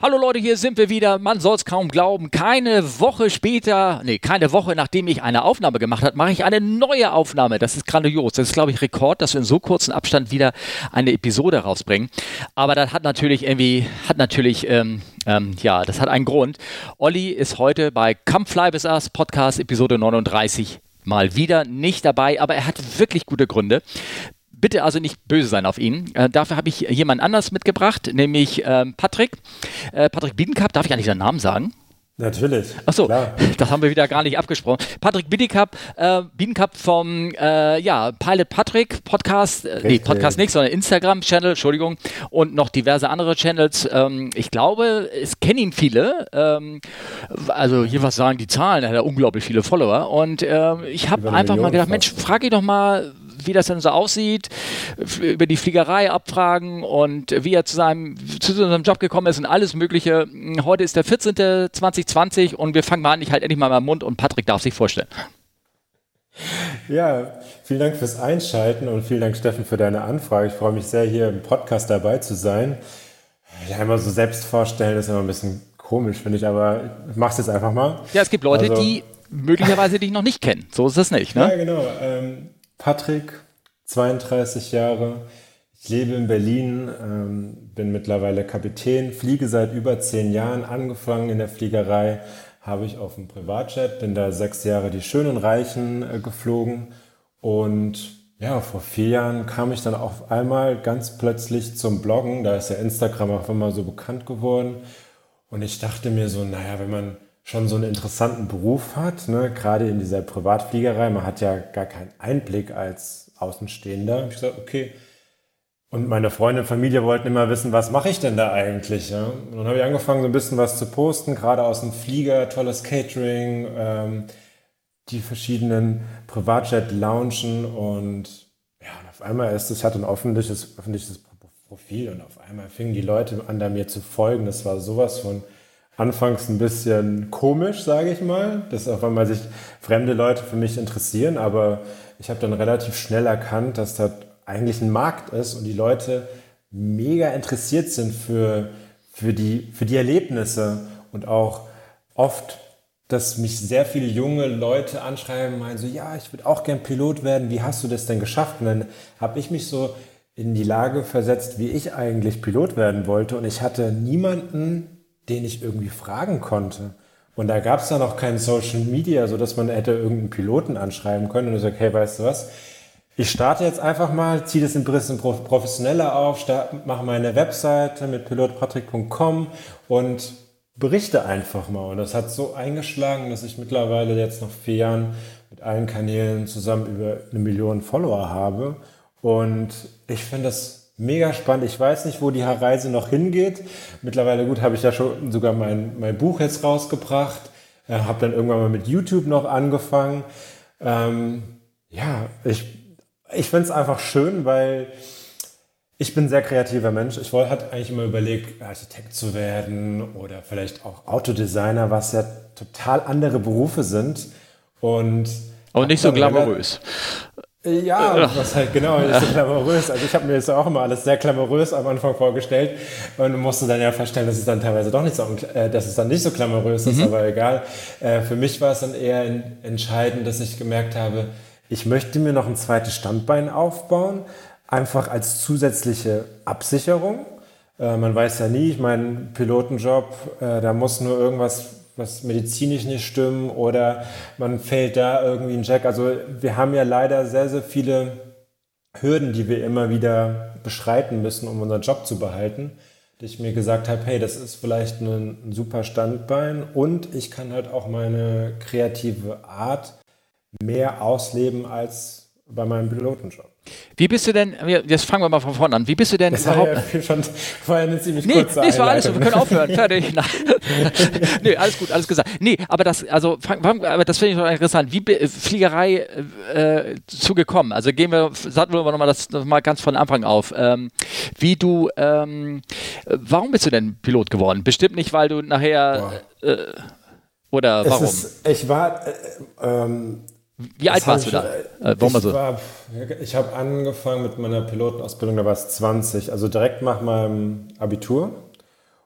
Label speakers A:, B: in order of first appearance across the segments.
A: Hallo Leute, hier sind wir wieder. Man soll es kaum glauben. Keine Woche später, nee, keine Woche nachdem ich eine Aufnahme gemacht habe, mache ich eine neue Aufnahme. Das ist grandios. Das ist, glaube ich, Rekord, dass wir in so kurzen Abstand wieder eine Episode rausbringen. Aber das hat natürlich irgendwie, hat natürlich, ähm, ähm, ja, das hat einen Grund. Olli ist heute bei Come Fly With Us Podcast Episode 39 mal wieder nicht dabei, aber er hat wirklich gute Gründe. Bitte also nicht böse sein auf ihn. Äh, dafür habe ich jemand anders mitgebracht, nämlich ähm, Patrick. Äh, Patrick Biedenkap, darf ich eigentlich seinen Namen sagen?
B: Natürlich.
A: Achso, das haben wir wieder gar nicht abgesprochen. Patrick Biedenkap, äh, Biedenkap vom äh, ja, Pilot Patrick Podcast, äh, nee, Podcast nicht, sondern Instagram-Channel, Entschuldigung, und noch diverse andere Channels. Ähm, ich glaube, es kennen ihn viele. Ähm, also hier was sagen die Zahlen, er hat ja unglaublich viele Follower. Und äh, ich habe einfach mal gedacht, Mensch, frag ihn doch mal, wie das denn so aussieht, über die Fliegerei abfragen und wie er zu seinem, zu seinem Job gekommen ist und alles Mögliche. Heute ist der 14. 2020 und wir fangen mal an. Ich halte endlich mal meinen Mund und Patrick darf sich vorstellen.
B: Ja, vielen Dank fürs Einschalten und vielen Dank, Steffen, für deine Anfrage. Ich freue mich sehr, hier im Podcast dabei zu sein. Ja, immer so selbst vorstellen ist immer ein bisschen komisch, finde ich, aber ich mache es jetzt einfach mal.
A: Ja, es gibt Leute, also, die möglicherweise dich noch nicht kennen. So ist es nicht, ne?
B: Ja, genau. Ähm, Patrick, 32 Jahre. Ich lebe in Berlin, ähm, bin mittlerweile Kapitän, fliege seit über zehn Jahren, angefangen in der Fliegerei, habe ich auf dem Privatjet, bin da sechs Jahre die schönen Reichen äh, geflogen. Und ja, vor vier Jahren kam ich dann auf einmal ganz plötzlich zum Bloggen, da ist ja Instagram auch immer so bekannt geworden. Und ich dachte mir so, naja, wenn man schon so einen interessanten Beruf hat, ne? gerade in dieser Privatfliegerei. Man hat ja gar keinen Einblick als Außenstehender. Ich gesagt, okay. Und meine Freunde und Familie wollten immer wissen, was mache ich denn da eigentlich? Ja? Und dann habe ich angefangen, so ein bisschen was zu posten, gerade aus dem Flieger, tolles Catering, ähm, die verschiedenen Privatjet-Loungen und ja, und auf einmal ist es, hatte ein öffentliches, öffentliches Profil und auf einmal fingen die Leute an, da mir zu folgen. Das war sowas von anfangs ein bisschen komisch, sage ich mal, dass auf einmal sich fremde Leute für mich interessieren, aber ich habe dann relativ schnell erkannt, dass das eigentlich ein Markt ist und die Leute mega interessiert sind für, für, die, für die Erlebnisse. Und auch oft, dass mich sehr viele junge Leute anschreiben, und meinen so, ja, ich würde auch gern Pilot werden, wie hast du das denn geschafft? Und dann habe ich mich so in die Lage versetzt, wie ich eigentlich Pilot werden wollte. Und ich hatte niemanden, den ich irgendwie fragen konnte. Und da gab es dann noch kein Social Media, so dass man hätte irgendeinen Piloten anschreiben können und ich sage, hey, weißt du was? Ich starte jetzt einfach mal, ziehe das ein bisschen professioneller auf, mache meine Webseite mit pilotpatrick.com und berichte einfach mal. Und das hat so eingeschlagen, dass ich mittlerweile jetzt nach vier Jahren mit allen Kanälen zusammen über eine Million Follower habe. Und ich finde das mega spannend. Ich weiß nicht, wo die Reise noch hingeht. Mittlerweile, gut, habe ich ja schon sogar mein, mein Buch jetzt rausgebracht. Äh, habe dann irgendwann mal mit YouTube noch angefangen. Ähm, ja, ich, ich finde es einfach schön, weil ich bin ein sehr kreativer Mensch. Ich wollte, hatte eigentlich immer überlegt, Architekt zu werden oder vielleicht auch Autodesigner, was ja total andere Berufe sind. Und
A: aber nicht so glamourös.
B: Ja, was halt genau ist so glamourös. Also ich habe mir das auch immer alles sehr glamourös am Anfang vorgestellt und musste dann ja feststellen, dass es dann teilweise doch nicht so, äh, dass es dann nicht so glamourös ist, mhm. aber egal. Äh, für mich war es dann eher entscheidend, dass ich gemerkt habe, ich möchte mir noch ein zweites Standbein aufbauen, einfach als zusätzliche Absicherung. Äh, man weiß ja nie, ich meine, Pilotenjob, äh, da muss nur irgendwas was medizinisch nicht stimmen oder man fällt da irgendwie ein Jack. Also wir haben ja leider sehr, sehr viele Hürden, die wir immer wieder beschreiten müssen, um unseren Job zu behalten. Dass ich mir gesagt habe, hey, das ist vielleicht ein, ein super Standbein und ich kann halt auch meine kreative Art mehr ausleben als bei meinem Pilotenjob.
A: Wie bist du denn, jetzt fangen wir mal von vorne an, wie bist du denn
B: das überhaupt... Ja schon, war eine ziemlich
A: nee,
B: kurze
A: Nee, es war alles so, wir können aufhören, fertig. nee, alles gut, alles gesagt. Nee, aber das, also, aber das finde ich noch interessant, wie Fliegerei äh, zugekommen, also gehen wir, sagen wir nochmal das mal ganz von Anfang auf, ähm, wie du, ähm, warum bist du denn Pilot geworden? Bestimmt nicht, weil du nachher, äh, oder warum?
B: Ist, ich war, äh, ähm,
A: wie alt warst du da?
B: Äh, ich so? ich habe angefangen mit meiner Pilotenausbildung, da war es 20, also direkt nach meinem Abitur.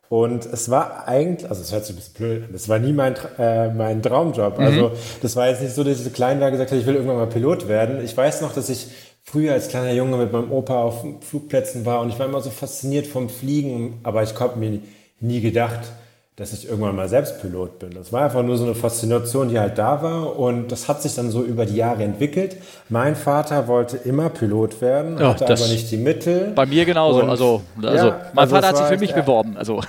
B: Und es war eigentlich, also es hört sich ein bisschen blöd an, das war nie mein, äh, mein Traumjob. Mhm. Also das war jetzt nicht so, dass ich so klein war gesagt habe, ich will irgendwann mal Pilot werden. Ich weiß noch, dass ich früher als kleiner Junge mit meinem Opa auf Flugplätzen war und ich war immer so fasziniert vom Fliegen, aber ich habe mir nie gedacht, dass ich irgendwann mal selbst Pilot bin. Das war einfach nur so eine Faszination, die halt da war und das hat sich dann so über die Jahre entwickelt. Mein Vater wollte immer Pilot werden, ja, hatte aber nicht die Mittel.
A: Bei mir genauso. Und, also, also ja, mein also Vater hat sich für mich äh, beworben. Also.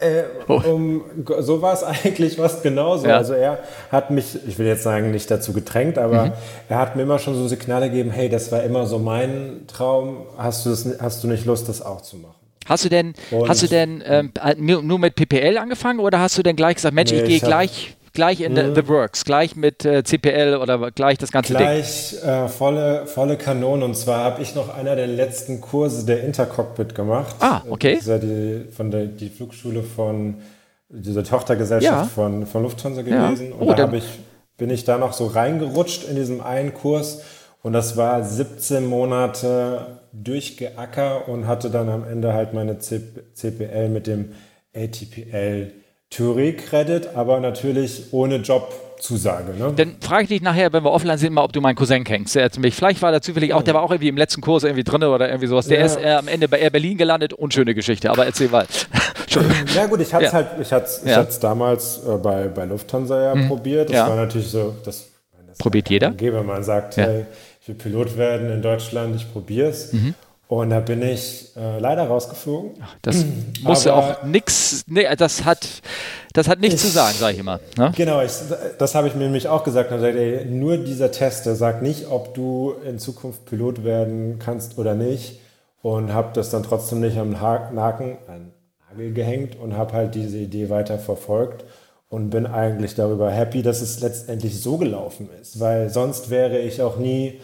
B: Äh, um, so war es eigentlich fast genauso. Ja. Also er hat mich, ich will jetzt sagen, nicht dazu gedrängt, aber mhm. er hat mir immer schon so Signale gegeben, hey, das war immer so mein Traum, hast du, das, hast du nicht Lust, das auch zu machen?
A: Hast du denn, und hast du denn ähm, halt nur mit PPL angefangen oder hast du denn gleich gesagt, Mensch, nee, ich gehe gleich, gleich in the, the, Works, gleich mit äh, CPL oder gleich das ganze
B: gleich, Ding? Gleich äh, volle, volle Kanone. Und zwar habe ich noch einer der letzten Kurse der Intercockpit gemacht.
A: Ah, okay.
B: Das ist ja die, von der, die Flugschule von dieser Tochtergesellschaft ja. von, von Lufthansa gewesen. Ja. Oh, und da ich, bin ich da noch so reingerutscht in diesem einen Kurs. Und das war 17 Monate durchgeacker und hatte dann am Ende halt meine CPL mit dem ATPL Theorie-Credit, aber natürlich ohne Jobzusage. Ne?
A: Dann frage ich dich nachher, wenn wir offline sind, mal, ob du meinen Cousin kennst. Der mich, vielleicht war der zufällig auch, der war auch irgendwie im letzten Kurs irgendwie drin oder irgendwie sowas. Der ja. ist äh, am Ende bei Air Berlin gelandet. Unschöne Geschichte, aber erzähl mal.
B: ja gut, ich hatte es ja. halt, ich hatte es ja. damals äh, bei, bei Lufthansa ja mhm. probiert. Das war natürlich so, das,
A: Probiert jeder?
B: Geber, man sagt, hey, ich will Pilot werden in Deutschland, ich probiere es. Mhm. Und da bin ich äh, leider rausgeflogen.
A: Ach, das muss ja auch nichts, nee, das hat, das hat nichts ich, zu sagen, sage ich immer. Ne?
B: Genau, ich, das habe ich mir nämlich auch gesagt. Und gesagt ey, nur dieser Test, der sagt nicht, ob du in Zukunft Pilot werden kannst oder nicht. Und habe das dann trotzdem nicht am Naken, an Nagel gehängt und habe halt diese Idee weiter verfolgt und bin eigentlich darüber happy, dass es letztendlich so gelaufen ist. Weil sonst wäre ich auch nie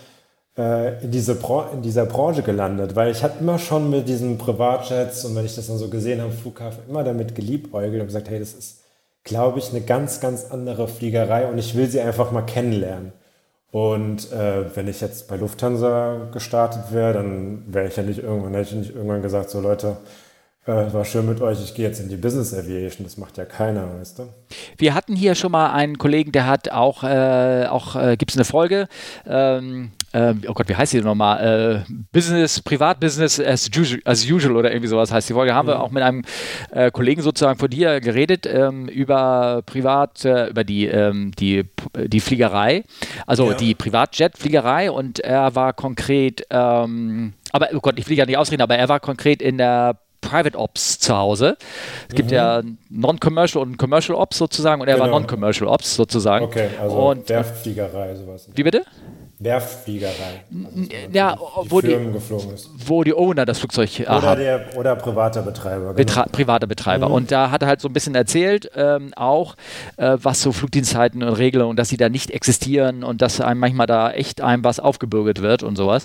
B: in, diese in dieser Branche gelandet, weil ich hatte immer schon mit diesen Privatjets und wenn ich das dann so gesehen habe Flughafen, immer damit geliebäugelt und gesagt, hey, das ist, glaube ich, eine ganz, ganz andere Fliegerei und ich will sie einfach mal kennenlernen. Und äh, wenn ich jetzt bei Lufthansa gestartet wäre, dann wäre ich ja nicht irgendwann, hätte ich nicht irgendwann gesagt, so Leute, äh, war schön mit euch, ich gehe jetzt in die Business Aviation, das macht ja keiner, weißt du?
A: Wir hatten hier schon mal einen Kollegen, der hat auch, äh, auch äh, gibt es eine Folge, ähm, äh, oh Gott, wie heißt die nochmal? Äh, Business, Privatbusiness as usual, as usual oder irgendwie sowas heißt die Folge. Haben mhm. wir auch mit einem äh, Kollegen sozusagen von dir geredet ähm, über Privat, äh, über die, ähm, die, die Fliegerei, also ja. die Privatjet-Fliegerei und er war konkret, ähm, aber oh Gott, ich will ja nicht ausreden, aber er war konkret in der Private Ops zu Hause. Es gibt mhm. ja Non-Commercial und Commercial Ops sozusagen und er genau. war Non-Commercial Ops sozusagen.
B: Okay, also und, Werftfliegerei, sowas.
A: Wie bitte?
B: Werftfliegerei.
A: Also ja, die wo, die, wo die Owner das Flugzeug
B: oder haben. Der, oder privater Betreiber. Genau.
A: privater Betreiber. Mhm. Und da hat er halt so ein bisschen erzählt, ähm, auch, äh, was so Flugdienstzeiten und Regeln und dass sie da nicht existieren und dass einem manchmal da echt einem was aufgebürget wird und sowas.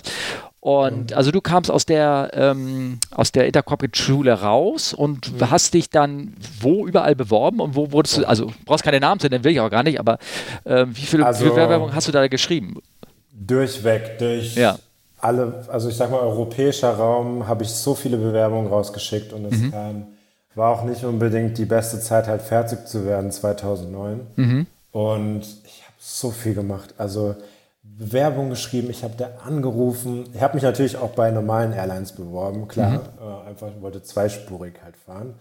A: Und mhm. also du kamst aus der ähm, aus der Intercorporate-Schule raus und mhm. hast dich dann wo überall beworben und wo wurdest du, also brauchst keine Namen zu nennen, will ich auch gar nicht, aber äh, wie viele also, Bewerbungen hast du da geschrieben?
B: Durchweg, durch ja. alle, also ich sag mal, europäischer Raum habe ich so viele Bewerbungen rausgeschickt und es mhm. kam, war auch nicht unbedingt die beste Zeit, halt fertig zu werden 2009. Mhm. Und ich habe so viel gemacht. Also Bewerbung geschrieben, ich habe da angerufen. Ich habe mich natürlich auch bei normalen Airlines beworben, klar. Mhm. Äh, einfach wollte zweispurig halt fahren.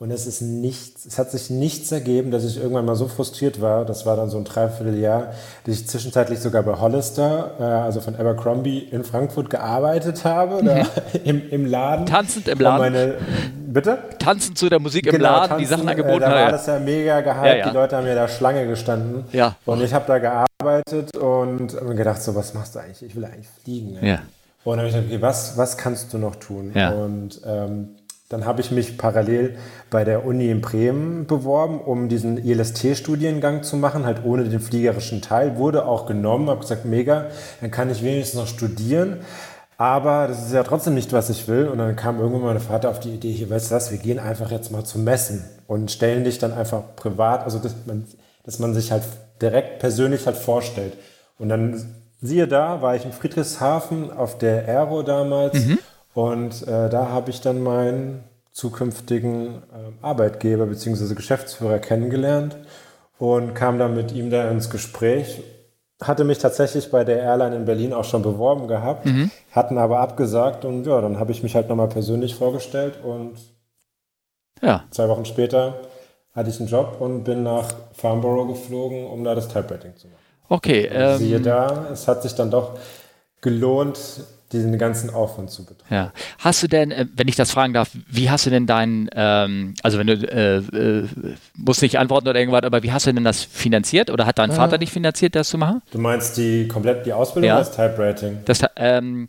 B: Und es ist nichts, es hat sich nichts ergeben, dass ich irgendwann mal so frustriert war, das war dann so ein Dreivierteljahr, dass ich zwischenzeitlich sogar bei Hollister, äh, also von Abercrombie in Frankfurt gearbeitet habe, mhm. im, im Laden.
A: Tanzend im Laden.
B: Meine, bitte?
A: Tanzend zu der Musik genau, im Laden, tanzen, die Sachen angeboten. Äh,
B: da war das ja mega gehypt, ja, ja. die Leute haben ja da Schlange gestanden.
A: Ja.
B: Und ich habe da gearbeitet und mir gedacht, so, was machst du eigentlich? Ich will eigentlich fliegen. Ne?
A: Ja.
B: Und dann habe ich gedacht, okay, was, was kannst du noch tun?
A: Ja.
B: Und ähm, dann habe ich mich parallel bei der Uni in Bremen beworben, um diesen ILST-Studiengang zu machen, halt ohne den fliegerischen Teil. Wurde auch genommen, habe gesagt, mega, dann kann ich wenigstens noch studieren. Aber das ist ja trotzdem nicht, was ich will. Und dann kam irgendwann mein Vater auf die Idee, hier, weißt du was, wir gehen einfach jetzt mal zum Messen und stellen dich dann einfach privat, also dass man, dass man sich halt direkt persönlich halt vorstellt. Und dann, siehe da, war ich in Friedrichshafen auf der Aero damals. Mhm und äh, da habe ich dann mein zukünftigen äh, Arbeitgeber bzw. Geschäftsführer kennengelernt und kam dann mit ihm da ins Gespräch. Hatte mich tatsächlich bei der Airline in Berlin auch schon beworben gehabt, mhm. hatten aber abgesagt und ja, dann habe ich mich halt nochmal persönlich vorgestellt und ja. zwei Wochen später hatte ich einen Job und bin nach Farnborough geflogen, um da das Typewriting zu machen.
A: Okay.
B: Ähm, siehe da, es hat sich dann doch gelohnt, diesen ganzen Aufwand zu betreiben.
A: Ja. Hast du denn, äh, wenn ich das fragen darf, wie hast du denn dein, ähm, also wenn du, äh, äh, musst nicht antworten oder irgendwas, aber wie hast du denn das finanziert oder hat dein ja. Vater dich finanziert, das zu machen?
B: Du meinst die komplett die Ausbildung
A: ja.
B: oder das Typewriting?
A: Das, ähm,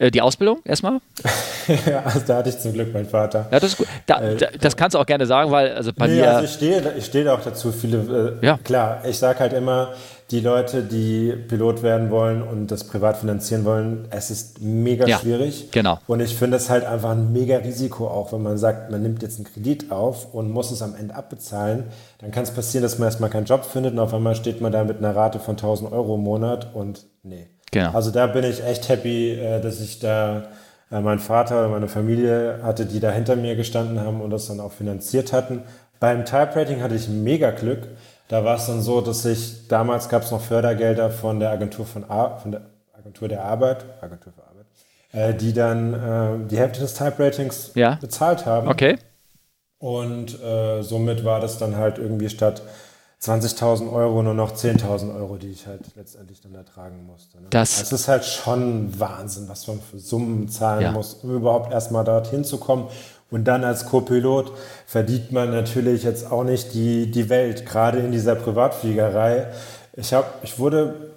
A: äh, die Ausbildung erstmal?
B: ja, also da hatte ich zum Glück meinen Vater.
A: Ja, das. Da, äh, das kannst du auch gerne sagen, weil also bei nee, mir. Also
B: ich stehe, ich stehe auch dazu. Viele, äh, ja. klar, ich sage halt immer, die Leute, die Pilot werden wollen und das privat finanzieren wollen, es ist mega ja, schwierig.
A: Genau.
B: Und ich finde es halt einfach ein mega Risiko, auch wenn man sagt, man nimmt jetzt einen Kredit auf und muss es am Ende abbezahlen. Dann kann es passieren, dass man erstmal keinen Job findet und auf einmal steht man da mit einer Rate von 1000 Euro im Monat und nee. Genau. Also da bin ich echt happy, äh, dass ich da äh, mein Vater und meine Familie hatte, die da hinter mir gestanden haben und das dann auch finanziert hatten. Beim Typewriting hatte ich mega Glück da war es dann so, dass ich, damals gab es noch Fördergelder von der Agentur von, Ar von der Agentur der Arbeit, Agentur für Arbeit, äh, die dann äh, die Hälfte des Type-Ratings ja. bezahlt haben.
A: Okay.
B: Und äh, somit war das dann halt irgendwie statt 20.000 Euro nur noch 10.000 Euro, die ich halt letztendlich dann ertragen musste. Ne?
A: Das
B: es ist halt schon Wahnsinn, was man für Summen zahlen ja. muss, um überhaupt erstmal dorthin zu kommen. Und dann als Co-Pilot verdient man natürlich jetzt auch nicht die, die Welt, gerade in dieser Privatfliegerei. Ich, hab, ich wurde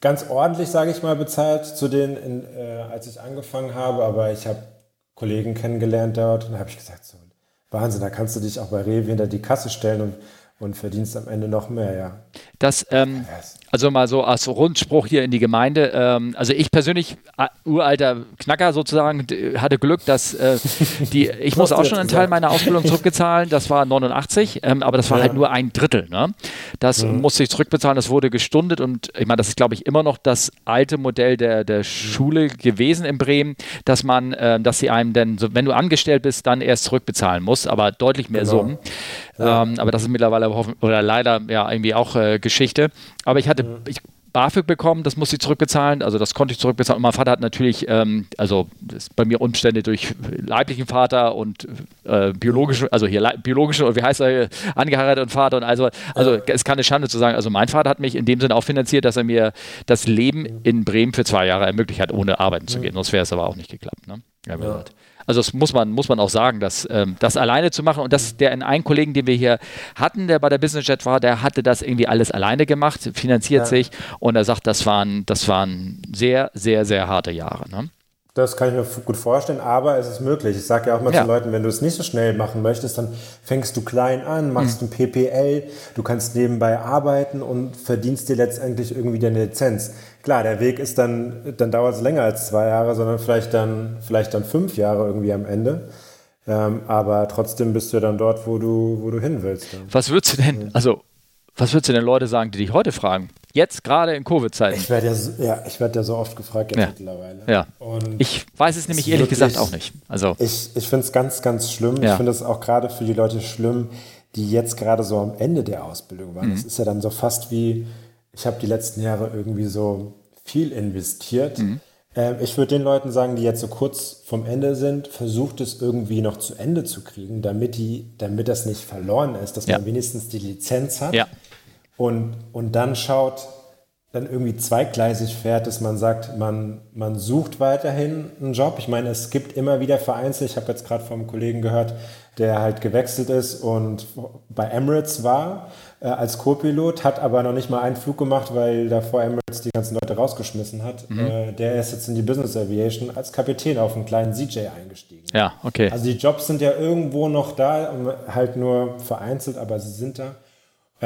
B: ganz ordentlich, sage ich mal, bezahlt zu den, in, äh, als ich angefangen habe, aber ich habe Kollegen kennengelernt dort und da habe ich gesagt, so, Wahnsinn, da kannst du dich auch bei Rewe hinter die Kasse stellen und und verdienst am Ende noch mehr, ja.
A: Das, ähm, also mal so als Rundspruch hier in die Gemeinde. Ähm, also ich persönlich, uh, uralter Knacker sozusagen, hatte Glück, dass äh, die, ich muss auch schon einen Teil meiner Ausbildung zurückbezahlen. Das war 89, ähm, aber das war ja. halt nur ein Drittel. Ne? Das mhm. musste ich zurückbezahlen, das wurde gestundet und ich meine, das ist glaube ich immer noch das alte Modell der, der Schule gewesen in Bremen, dass man, äh, dass sie einem denn, so, wenn du angestellt bist, dann erst zurückbezahlen muss, aber deutlich mehr genau. Summen. Ja. Ähm, aber das ist mittlerweile oder leider ja irgendwie auch äh, Geschichte. Aber ich hatte, mhm. ich BAföG bekommen, das musste ich zurückbezahlen, also das konnte ich zurückbezahlen. Und mein Vater hat natürlich, ähm, also bei mir Umstände durch leiblichen Vater und äh, biologischen, also hier biologischen und wie heißt er, angeheiratet und Vater und also, also es ist keine Schande zu sagen, also mein Vater hat mich in dem Sinne auch finanziert, dass er mir das Leben in Bremen für zwei Jahre ermöglicht hat, ohne arbeiten zu gehen. Sonst wäre es aber auch nicht geklappt. Ne? Ja, ja. Also das muss man, muss man auch sagen, dass ähm, das alleine zu machen und das, der in einen Kollegen, den wir hier hatten, der bei der Business Jet war, der hatte das irgendwie alles alleine gemacht, finanziert ja. sich und er sagt, das waren, das waren sehr, sehr, sehr harte Jahre. Ne?
B: Das kann ich mir gut vorstellen, aber es ist möglich. Ich sage ja auch mal ja. zu Leuten, wenn du es nicht so schnell machen möchtest, dann fängst du klein an, machst mhm. ein PPL, du kannst nebenbei arbeiten und verdienst dir letztendlich irgendwie deine Lizenz. Klar, der Weg ist dann, dann dauert es länger als zwei Jahre, sondern vielleicht dann, vielleicht dann fünf Jahre irgendwie am Ende. Ähm, aber trotzdem bist du dann dort, wo du, wo du hin willst.
A: Was würdest du denn, also was würdest du denn Leute sagen, die dich heute fragen? Jetzt gerade in Covid-Zeiten.
B: Ich werde ja, ja, ich werde ja so oft gefragt jetzt ja. mittlerweile.
A: Ja. Und ich weiß es nämlich ehrlich wirklich, gesagt auch nicht. Also
B: ich, ich finde es ganz, ganz schlimm. Ja. Ich finde es auch gerade für die Leute schlimm, die jetzt gerade so am Ende der Ausbildung waren. Mhm. Das ist ja dann so fast wie, ich habe die letzten Jahre irgendwie so viel investiert. Mhm. Ähm, ich würde den Leuten sagen, die jetzt so kurz vom Ende sind, versucht es irgendwie noch zu Ende zu kriegen, damit, die, damit das nicht verloren ist, dass ja. man wenigstens die Lizenz hat.
A: Ja
B: und, und dann schaut, dann irgendwie zweigleisig fährt, dass man sagt, man, man sucht weiterhin einen Job. Ich meine, es gibt immer wieder vereinzelt, ich habe jetzt gerade vom Kollegen gehört, der halt gewechselt ist und bei Emirates war äh, als Co-Pilot, hat aber noch nicht mal einen Flug gemacht, weil davor Emirates die ganzen Leute rausgeschmissen hat. Mhm. Äh, der ist jetzt in die Business Aviation als Kapitän auf einen kleinen CJ eingestiegen.
A: Ja, okay.
B: Also die Jobs sind ja irgendwo noch da, halt nur vereinzelt, aber sie sind da.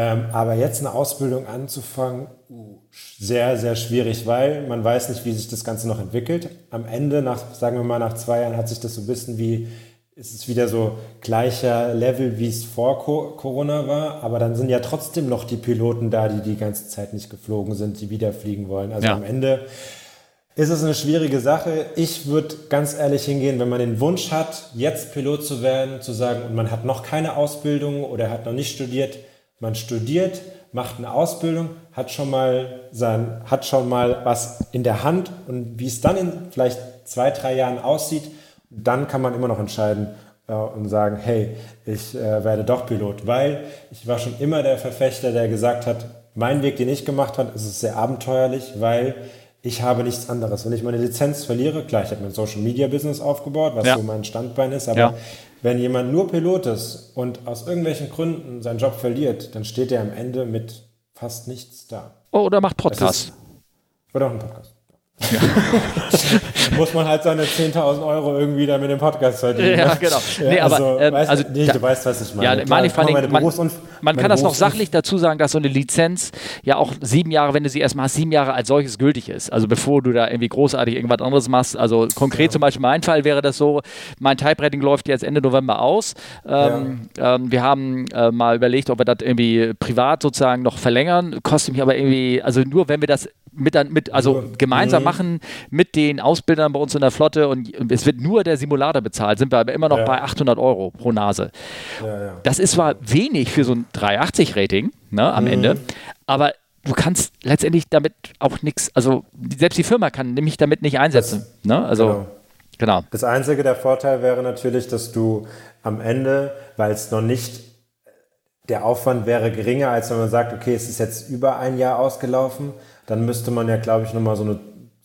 B: Ähm, aber jetzt eine Ausbildung anzufangen, uh, sehr, sehr schwierig, weil man weiß nicht, wie sich das Ganze noch entwickelt. Am Ende, nach, sagen wir mal, nach zwei Jahren hat sich das so ein bisschen wie, ist es wieder so gleicher Level, wie es vor Corona war. Aber dann sind ja trotzdem noch die Piloten da, die die ganze Zeit nicht geflogen sind, die wieder fliegen wollen. Also ja. am Ende ist es eine schwierige Sache. Ich würde ganz ehrlich hingehen, wenn man den Wunsch hat, jetzt Pilot zu werden, zu sagen, und man hat noch keine Ausbildung oder hat noch nicht studiert, man studiert, macht eine Ausbildung, hat schon mal sein, hat schon mal was in der Hand und wie es dann in vielleicht zwei, drei Jahren aussieht, dann kann man immer noch entscheiden äh, und sagen, hey, ich äh, werde doch Pilot, weil ich war schon immer der Verfechter, der gesagt hat, mein Weg, den ich gemacht habe, ist es sehr abenteuerlich, weil ich habe nichts anderes. Wenn ich meine Lizenz verliere, klar, ich habe mein Social Media Business aufgebaut, was ja. so mein Standbein ist, aber ja. Wenn jemand nur Pilot ist und aus irgendwelchen Gründen seinen Job verliert, dann steht er am Ende mit fast nichts da.
A: Oh, oder macht Podcast. Ist,
B: oder auch einen Podcast. Ja. muss man halt seine 10.000 Euro irgendwie da mit dem Podcast verdienen.
A: Ja, ne? genau. Ja, nee, aber, also, ähm,
B: weißt, also nee, da, du weißt, was ich meine.
A: Ja, meine ich, meine, man, man kann das noch sachlich dazu sagen, dass so eine Lizenz ja auch sieben Jahre, wenn du sie erstmal hast, sieben Jahre als solches gültig ist. Also bevor du da irgendwie großartig irgendwas anderes machst. Also konkret ja. zum Beispiel mein Fall wäre das so, mein Type-Rating läuft jetzt Ende November aus. Ähm, ähm, wir haben äh, mal überlegt, ob wir das irgendwie privat sozusagen noch verlängern. Kostet mich aber irgendwie, also nur wenn wir das mit, mit also gemeinsam mhm. machen mit den Ausbildern bei uns in der Flotte und es wird nur der Simulator bezahlt, sind wir aber immer noch ja. bei 800 Euro pro Nase. Ja, ja. Das ist zwar wenig für so ein 380-Rating ne, am mhm. Ende, aber du kannst letztendlich damit auch nichts, also selbst die Firma kann nämlich damit nicht einsetzen. Das, ne? Also, genau. genau.
B: Das einzige der Vorteil wäre natürlich, dass du am Ende, weil es noch nicht der Aufwand wäre geringer, als wenn man sagt, okay, es ist jetzt über ein Jahr ausgelaufen, dann müsste man ja, glaube ich, nochmal so eine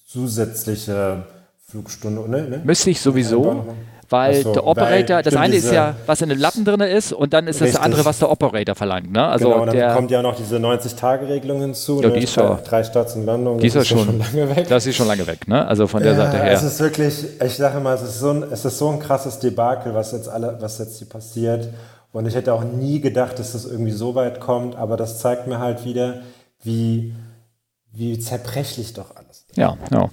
B: zusätzliche Flugstunde, ne?
A: ne? Müsste ich sowieso, weil so, der Operator, weil das eine ist ja, was in den Lappen drin ist und dann ist richtig. das andere, was der Operator verlangt. Ne? Also
B: genau, dann
A: der,
B: kommt ja noch diese 90-Tage-Regelung hinzu.
A: Ja, ne? die ist
B: drei, drei Starts und Landungen.
A: Die ist, ist schon, schon, lange weg. Das ist schon lange weg, ne? Also von der
B: ja,
A: Seite her.
B: Es ist wirklich, ich sage mal, es ist so ein, es ist so ein krasses Debakel, was jetzt alle, was jetzt hier passiert. Und ich hätte auch nie gedacht, dass das irgendwie so weit kommt, aber das zeigt mir halt wieder, wie, wie zerbrechlich doch alles
A: ist. Ja, ja.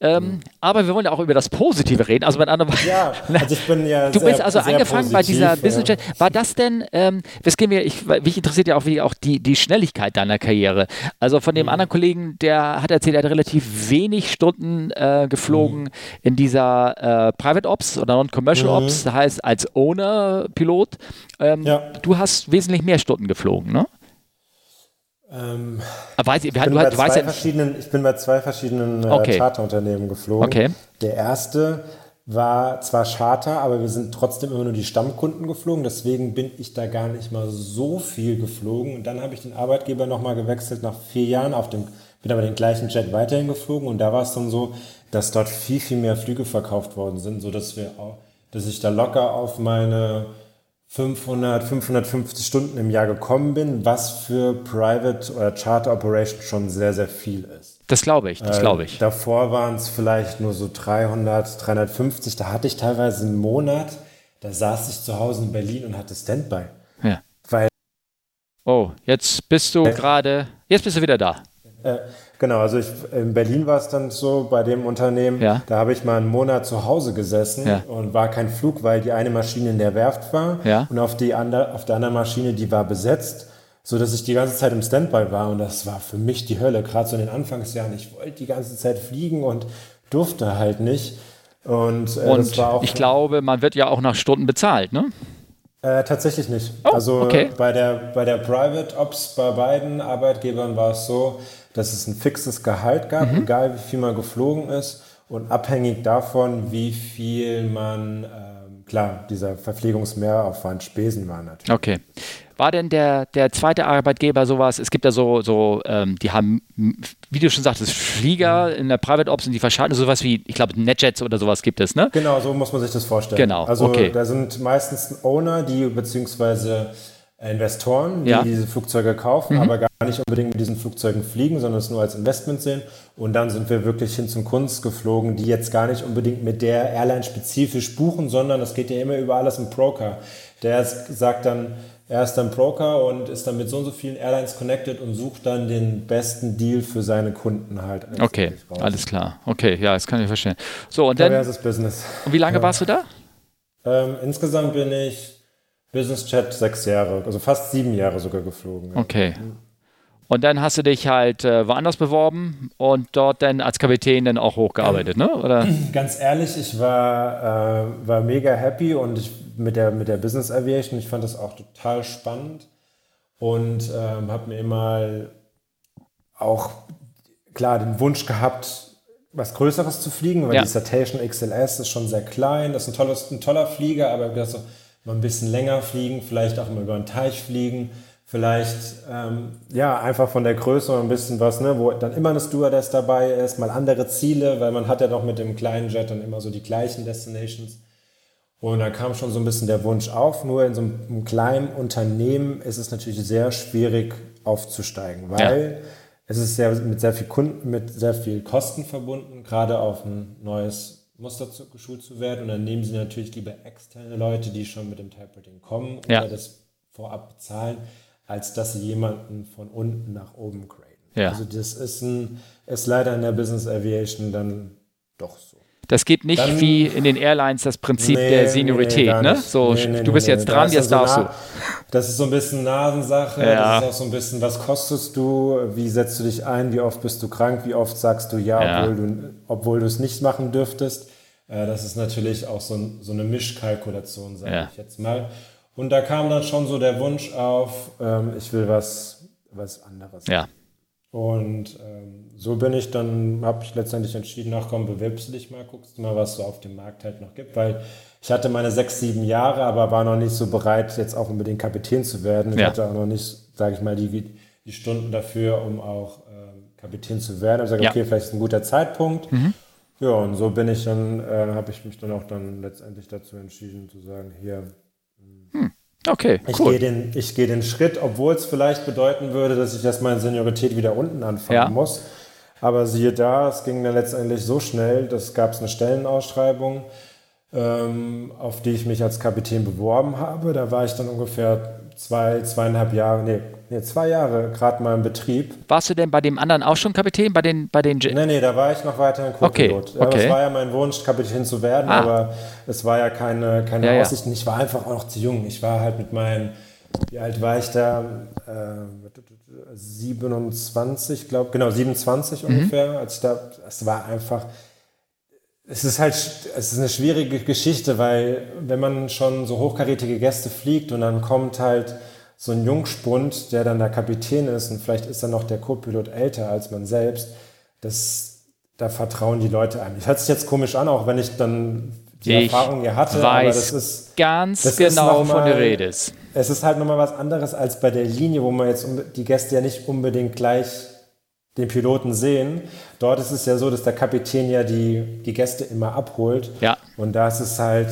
A: Ähm, mhm. aber wir wollen ja auch über das Positive reden. Also mit anderen
B: Ja, also ich bin ja
A: Du sehr, bist also angefangen positiv, bei dieser Business Jet. War das denn, ähm, das gehen wir, ich, mich interessiert ja auch, wie auch die, die Schnelligkeit deiner Karriere. Also von dem mhm. anderen Kollegen, der hat erzählt, er hat relativ wenig Stunden äh, geflogen mhm. in dieser äh, Private Ops oder Non-Commercial mhm. Ops, das heißt als Owner-Pilot. Ähm, ja. Du hast wesentlich mehr Stunden geflogen, ne?
B: Ähm, weiß ich, ich, bin du, du weißt ja, verschiedenen, ich bin bei zwei verschiedenen äh, okay. Charterunternehmen geflogen.
A: Okay.
B: Der erste war zwar Charter, aber wir sind trotzdem immer nur die Stammkunden geflogen. Deswegen bin ich da gar nicht mal so viel geflogen. Und dann habe ich den Arbeitgeber nochmal gewechselt nach vier Jahren auf dem, bin aber den gleichen Jet weiterhin geflogen. Und da war es dann so, dass dort viel, viel mehr Flüge verkauft worden sind, sodass wir auch, dass ich da locker auf meine 500, 550 Stunden im Jahr gekommen bin, was für Private oder Charter Operation schon sehr, sehr viel ist.
A: Das glaube ich, das glaube ich.
B: Äh, davor waren es vielleicht nur so 300, 350. Da hatte ich teilweise einen Monat, da saß ich zu Hause in Berlin und hatte Standby.
A: Ja.
B: Weil.
A: Oh, jetzt bist du äh, gerade, jetzt bist du wieder da.
B: Äh, genau, also ich, in Berlin war es dann so bei dem Unternehmen, ja. da habe ich mal einen Monat zu Hause gesessen ja. und war kein Flug, weil die eine Maschine in der Werft war ja. und auf, die andere, auf der anderen Maschine, die war besetzt, so dass ich die ganze Zeit im Standby war und das war für mich die Hölle, gerade so in den Anfangsjahren. Ich wollte die ganze Zeit fliegen und durfte halt nicht. Und,
A: äh, und ich glaube, man wird ja auch nach Stunden bezahlt, ne?
B: Äh, tatsächlich nicht.
A: Oh,
B: also
A: okay.
B: bei, der, bei der Private Ops bei beiden Arbeitgebern war es so, dass es ein fixes Gehalt gab, mhm. egal wie viel man geflogen ist und abhängig davon, wie viel man, ähm, klar, dieser Verpflegungsmehraufwand, Spesen waren natürlich.
A: Okay. War denn der, der zweite Arbeitgeber sowas? Es gibt ja so, so ähm, die haben, wie du schon sagtest, Flieger mhm. in der Private Ops und die verschalten sowas wie, ich glaube, Netjets oder sowas gibt es, ne?
B: Genau, so muss man sich das vorstellen.
A: Genau,
B: also
A: okay.
B: da sind meistens Owner, die beziehungsweise Investoren, die ja. diese Flugzeuge kaufen, mhm. aber gar nicht unbedingt mit diesen Flugzeugen fliegen, sondern es nur als Investment sehen. Und dann sind wir wirklich hin zum Kunst geflogen, die jetzt gar nicht unbedingt mit der Airline spezifisch buchen, sondern es geht ja immer über alles im Broker. Der sagt dann, er ist dann Broker und ist dann mit so und so vielen Airlines connected und sucht dann den besten Deal für seine Kunden halt.
A: Okay, alles klar. Okay, ja, das kann ich verstehen. So, und dann.
B: Business.
A: Und wie lange
B: ja.
A: warst du da?
B: Ähm, insgesamt bin ich Business Chat sechs Jahre, also fast sieben Jahre sogar geflogen.
A: Okay. Und dann hast du dich halt äh, woanders beworben und dort dann als Kapitän dann auch hochgearbeitet, ne? Oder?
B: Ganz ehrlich, ich war, äh, war mega happy und ich, mit, der, mit der Business Aviation, ich fand das auch total spannend und ähm, habe mir immer auch klar den Wunsch gehabt, was Größeres zu fliegen, weil ja. die Citation XLS ist schon sehr klein, das ist ein, tolles, ein toller Flieger, aber ich dachte so, mal ein bisschen länger fliegen, vielleicht auch mal über einen Teich fliegen vielleicht ähm, ja einfach von der Größe ein bisschen was, ne, wo dann immer eine Stewardess dabei ist, mal andere Ziele, weil man hat ja doch mit dem kleinen Jet dann immer so die gleichen Destinations. Und da kam schon so ein bisschen der Wunsch auf. Nur in so einem kleinen Unternehmen ist es natürlich sehr schwierig aufzusteigen, weil ja. es ist sehr, mit sehr viel Kunden, mit sehr viel Kosten verbunden, gerade auf ein neues Muster zu, geschult zu werden. Und dann nehmen sie natürlich lieber externe Leute, die schon mit dem Typewriting kommen oder ja. das vorab bezahlen als dass sie jemanden von unten nach oben graden. Ja. Also das ist, ein, ist leider in der Business Aviation dann doch so.
A: Das geht nicht dann, wie in den Airlines das Prinzip nee, der Seniorität, nee, ne? So, nee, du bist jetzt dran, jetzt darfst du.
B: Das ist so ein bisschen Nasensache, ja. das ist auch so ein bisschen, was kostest du, wie setzt du dich ein, wie oft bist du krank, wie oft sagst du ja, ja. obwohl du obwohl du es nicht machen dürftest. Äh, das ist natürlich auch so, so eine Mischkalkulation, sage ja. ich jetzt mal. Und da kam dann schon so der Wunsch auf, ähm, ich will was, was anderes.
A: Ja.
B: Und ähm, so bin ich dann, habe ich letztendlich entschieden, ach komm, bewirbst du dich mal, guckst du mal, was es so auf dem Markt halt noch gibt, weil ich hatte meine sechs, sieben Jahre, aber war noch nicht so bereit, jetzt auch unbedingt Kapitän zu werden. Ich ja. hatte auch noch nicht, sage ich mal, die, die Stunden dafür, um auch ähm, Kapitän zu werden. Ich sage, ja. okay, vielleicht ist ein guter Zeitpunkt. Mhm. Ja, und so bin ich dann, äh, habe ich mich dann auch dann letztendlich dazu entschieden zu sagen, hier,
A: hm. Okay,
B: ich cool. Gehe den, ich gehe den Schritt, obwohl es vielleicht bedeuten würde, dass ich erst meine Seniorität wieder unten anfangen ja. muss. Aber siehe da, es ging dann letztendlich so schnell, dass gab es eine Stellenausschreibung, ähm, auf die ich mich als Kapitän beworben habe. Da war ich dann ungefähr zwei, zweieinhalb Jahre, nee, nee zwei Jahre gerade mal im Betrieb.
A: Warst du denn bei dem anderen auch schon Kapitän, bei den, bei den
B: Nee, nee, da war ich noch weiterhin
A: Co-Pilot. Okay, okay.
B: Es war ja mein Wunsch, Kapitän zu werden, ah. aber es war ja keine, keine ja, Aussichten. Ich war einfach auch noch zu jung. Ich war halt mit meinen, wie alt war ich da? Äh, 27, glaube genau, 27 mhm. ungefähr. Als ich da, es war einfach, es ist halt, es ist eine schwierige Geschichte, weil wenn man schon so hochkarätige Gäste fliegt und dann kommt halt so ein Jungspund, der dann der Kapitän ist und vielleicht ist dann noch der Co-Pilot älter als man selbst, das, da vertrauen die Leute einem. Das hört sich jetzt komisch an, auch wenn ich dann die ich Erfahrung hier hatte,
A: weiß aber das ist ganz das genau ist von der Rede ist.
B: Es ist halt nochmal was anderes als bei der Linie, wo man jetzt die Gäste ja nicht unbedingt gleich den Piloten sehen. Dort ist es ja so, dass der Kapitän ja die, die Gäste immer abholt.
A: Ja.
B: Und da ist es halt,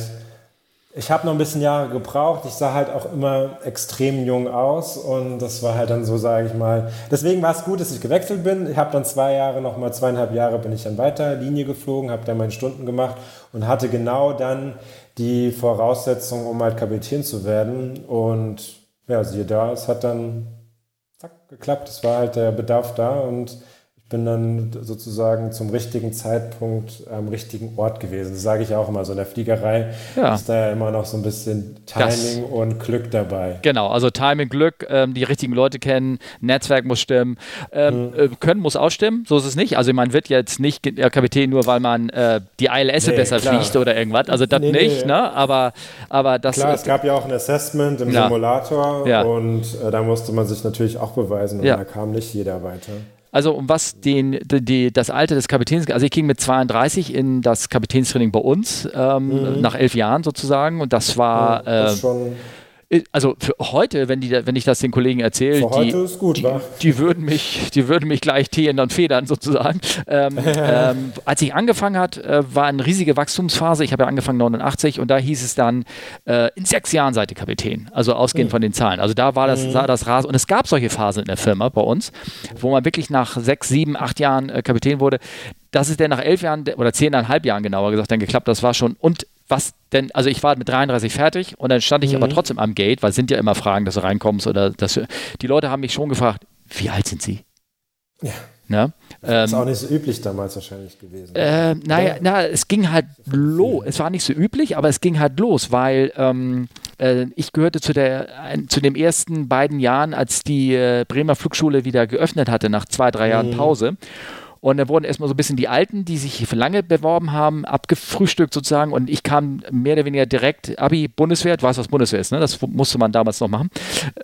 B: ich habe noch ein bisschen Jahre gebraucht. Ich sah halt auch immer extrem jung aus und das war halt dann so, sage ich mal. Deswegen war es gut, dass ich gewechselt bin. Ich habe dann zwei Jahre, noch mal zweieinhalb Jahre bin ich dann weiter Linie geflogen, habe dann meine Stunden gemacht und hatte genau dann die Voraussetzung, um halt Kapitän zu werden. Und ja, siehe da, es hat dann zack, geklappt. Es war halt der Bedarf da und bin dann sozusagen zum richtigen Zeitpunkt am richtigen Ort gewesen. Das sage ich auch immer so. In der Fliegerei ja. ist da ja immer noch so ein bisschen Timing das, und Glück dabei.
A: Genau, also Timing, Glück, ähm, die richtigen Leute kennen, Netzwerk muss stimmen, ähm, mhm. äh, können muss auch stimmen, so ist es nicht. Also man wird jetzt nicht Kapitän nur, weil man äh, die ILS nee, besser klar. fliegt oder irgendwas. Also das nee, nicht, nee. ne? Aber, aber das
B: Klar, es gab ja auch ein Assessment im ja. Simulator ja. und äh, da musste man sich natürlich auch beweisen und da kam nicht jeder weiter.
A: Also um was den, die, das Alter des Kapitäns, also ich ging mit 32 in das Kapitänstraining bei uns, ähm, mhm. nach elf Jahren sozusagen und das war... Ja, das äh, also für heute, wenn, die, wenn ich das den Kollegen erzähle, die,
B: gut,
A: die, die, würden mich, die würden mich gleich teeren und federn sozusagen. Ähm, ähm, als ich angefangen hat, äh, war eine riesige Wachstumsphase. Ich habe ja angefangen 89 und da hieß es dann, äh, in sechs Jahren seid ihr Kapitän. Also ausgehend mhm. von den Zahlen. Also da war das, mhm. sah das Rasen. Und es gab solche Phasen in der Firma bei uns, wo man wirklich nach sechs, sieben, acht Jahren äh, Kapitän wurde. Das ist dann nach elf Jahren oder zehneinhalb Jahren genauer gesagt dann geklappt. Das war schon. Und was denn, also ich war mit 33 fertig und dann stand ich mhm. aber trotzdem am Gate, weil es sind ja immer Fragen, dass du reinkommst oder dass du, die Leute haben mich schon gefragt, wie alt sind sie? Ja. Ne?
B: Das ist ähm, auch nicht so üblich damals wahrscheinlich gewesen.
A: Äh, naja, na, es ging halt los. Es war nicht so üblich, aber es ging halt los, weil ähm, äh, ich gehörte zu, der, ein, zu den ersten beiden Jahren, als die äh, Bremer Flugschule wieder geöffnet hatte, nach zwei, drei Jahren mhm. Und da wurden erstmal so ein bisschen die Alten, die sich hier für lange beworben haben, abgefrühstückt sozusagen. Und ich kam mehr oder weniger direkt, Abi, Bundeswehr, du weißt, was Bundeswehr ist, ne? Das musste man damals noch machen.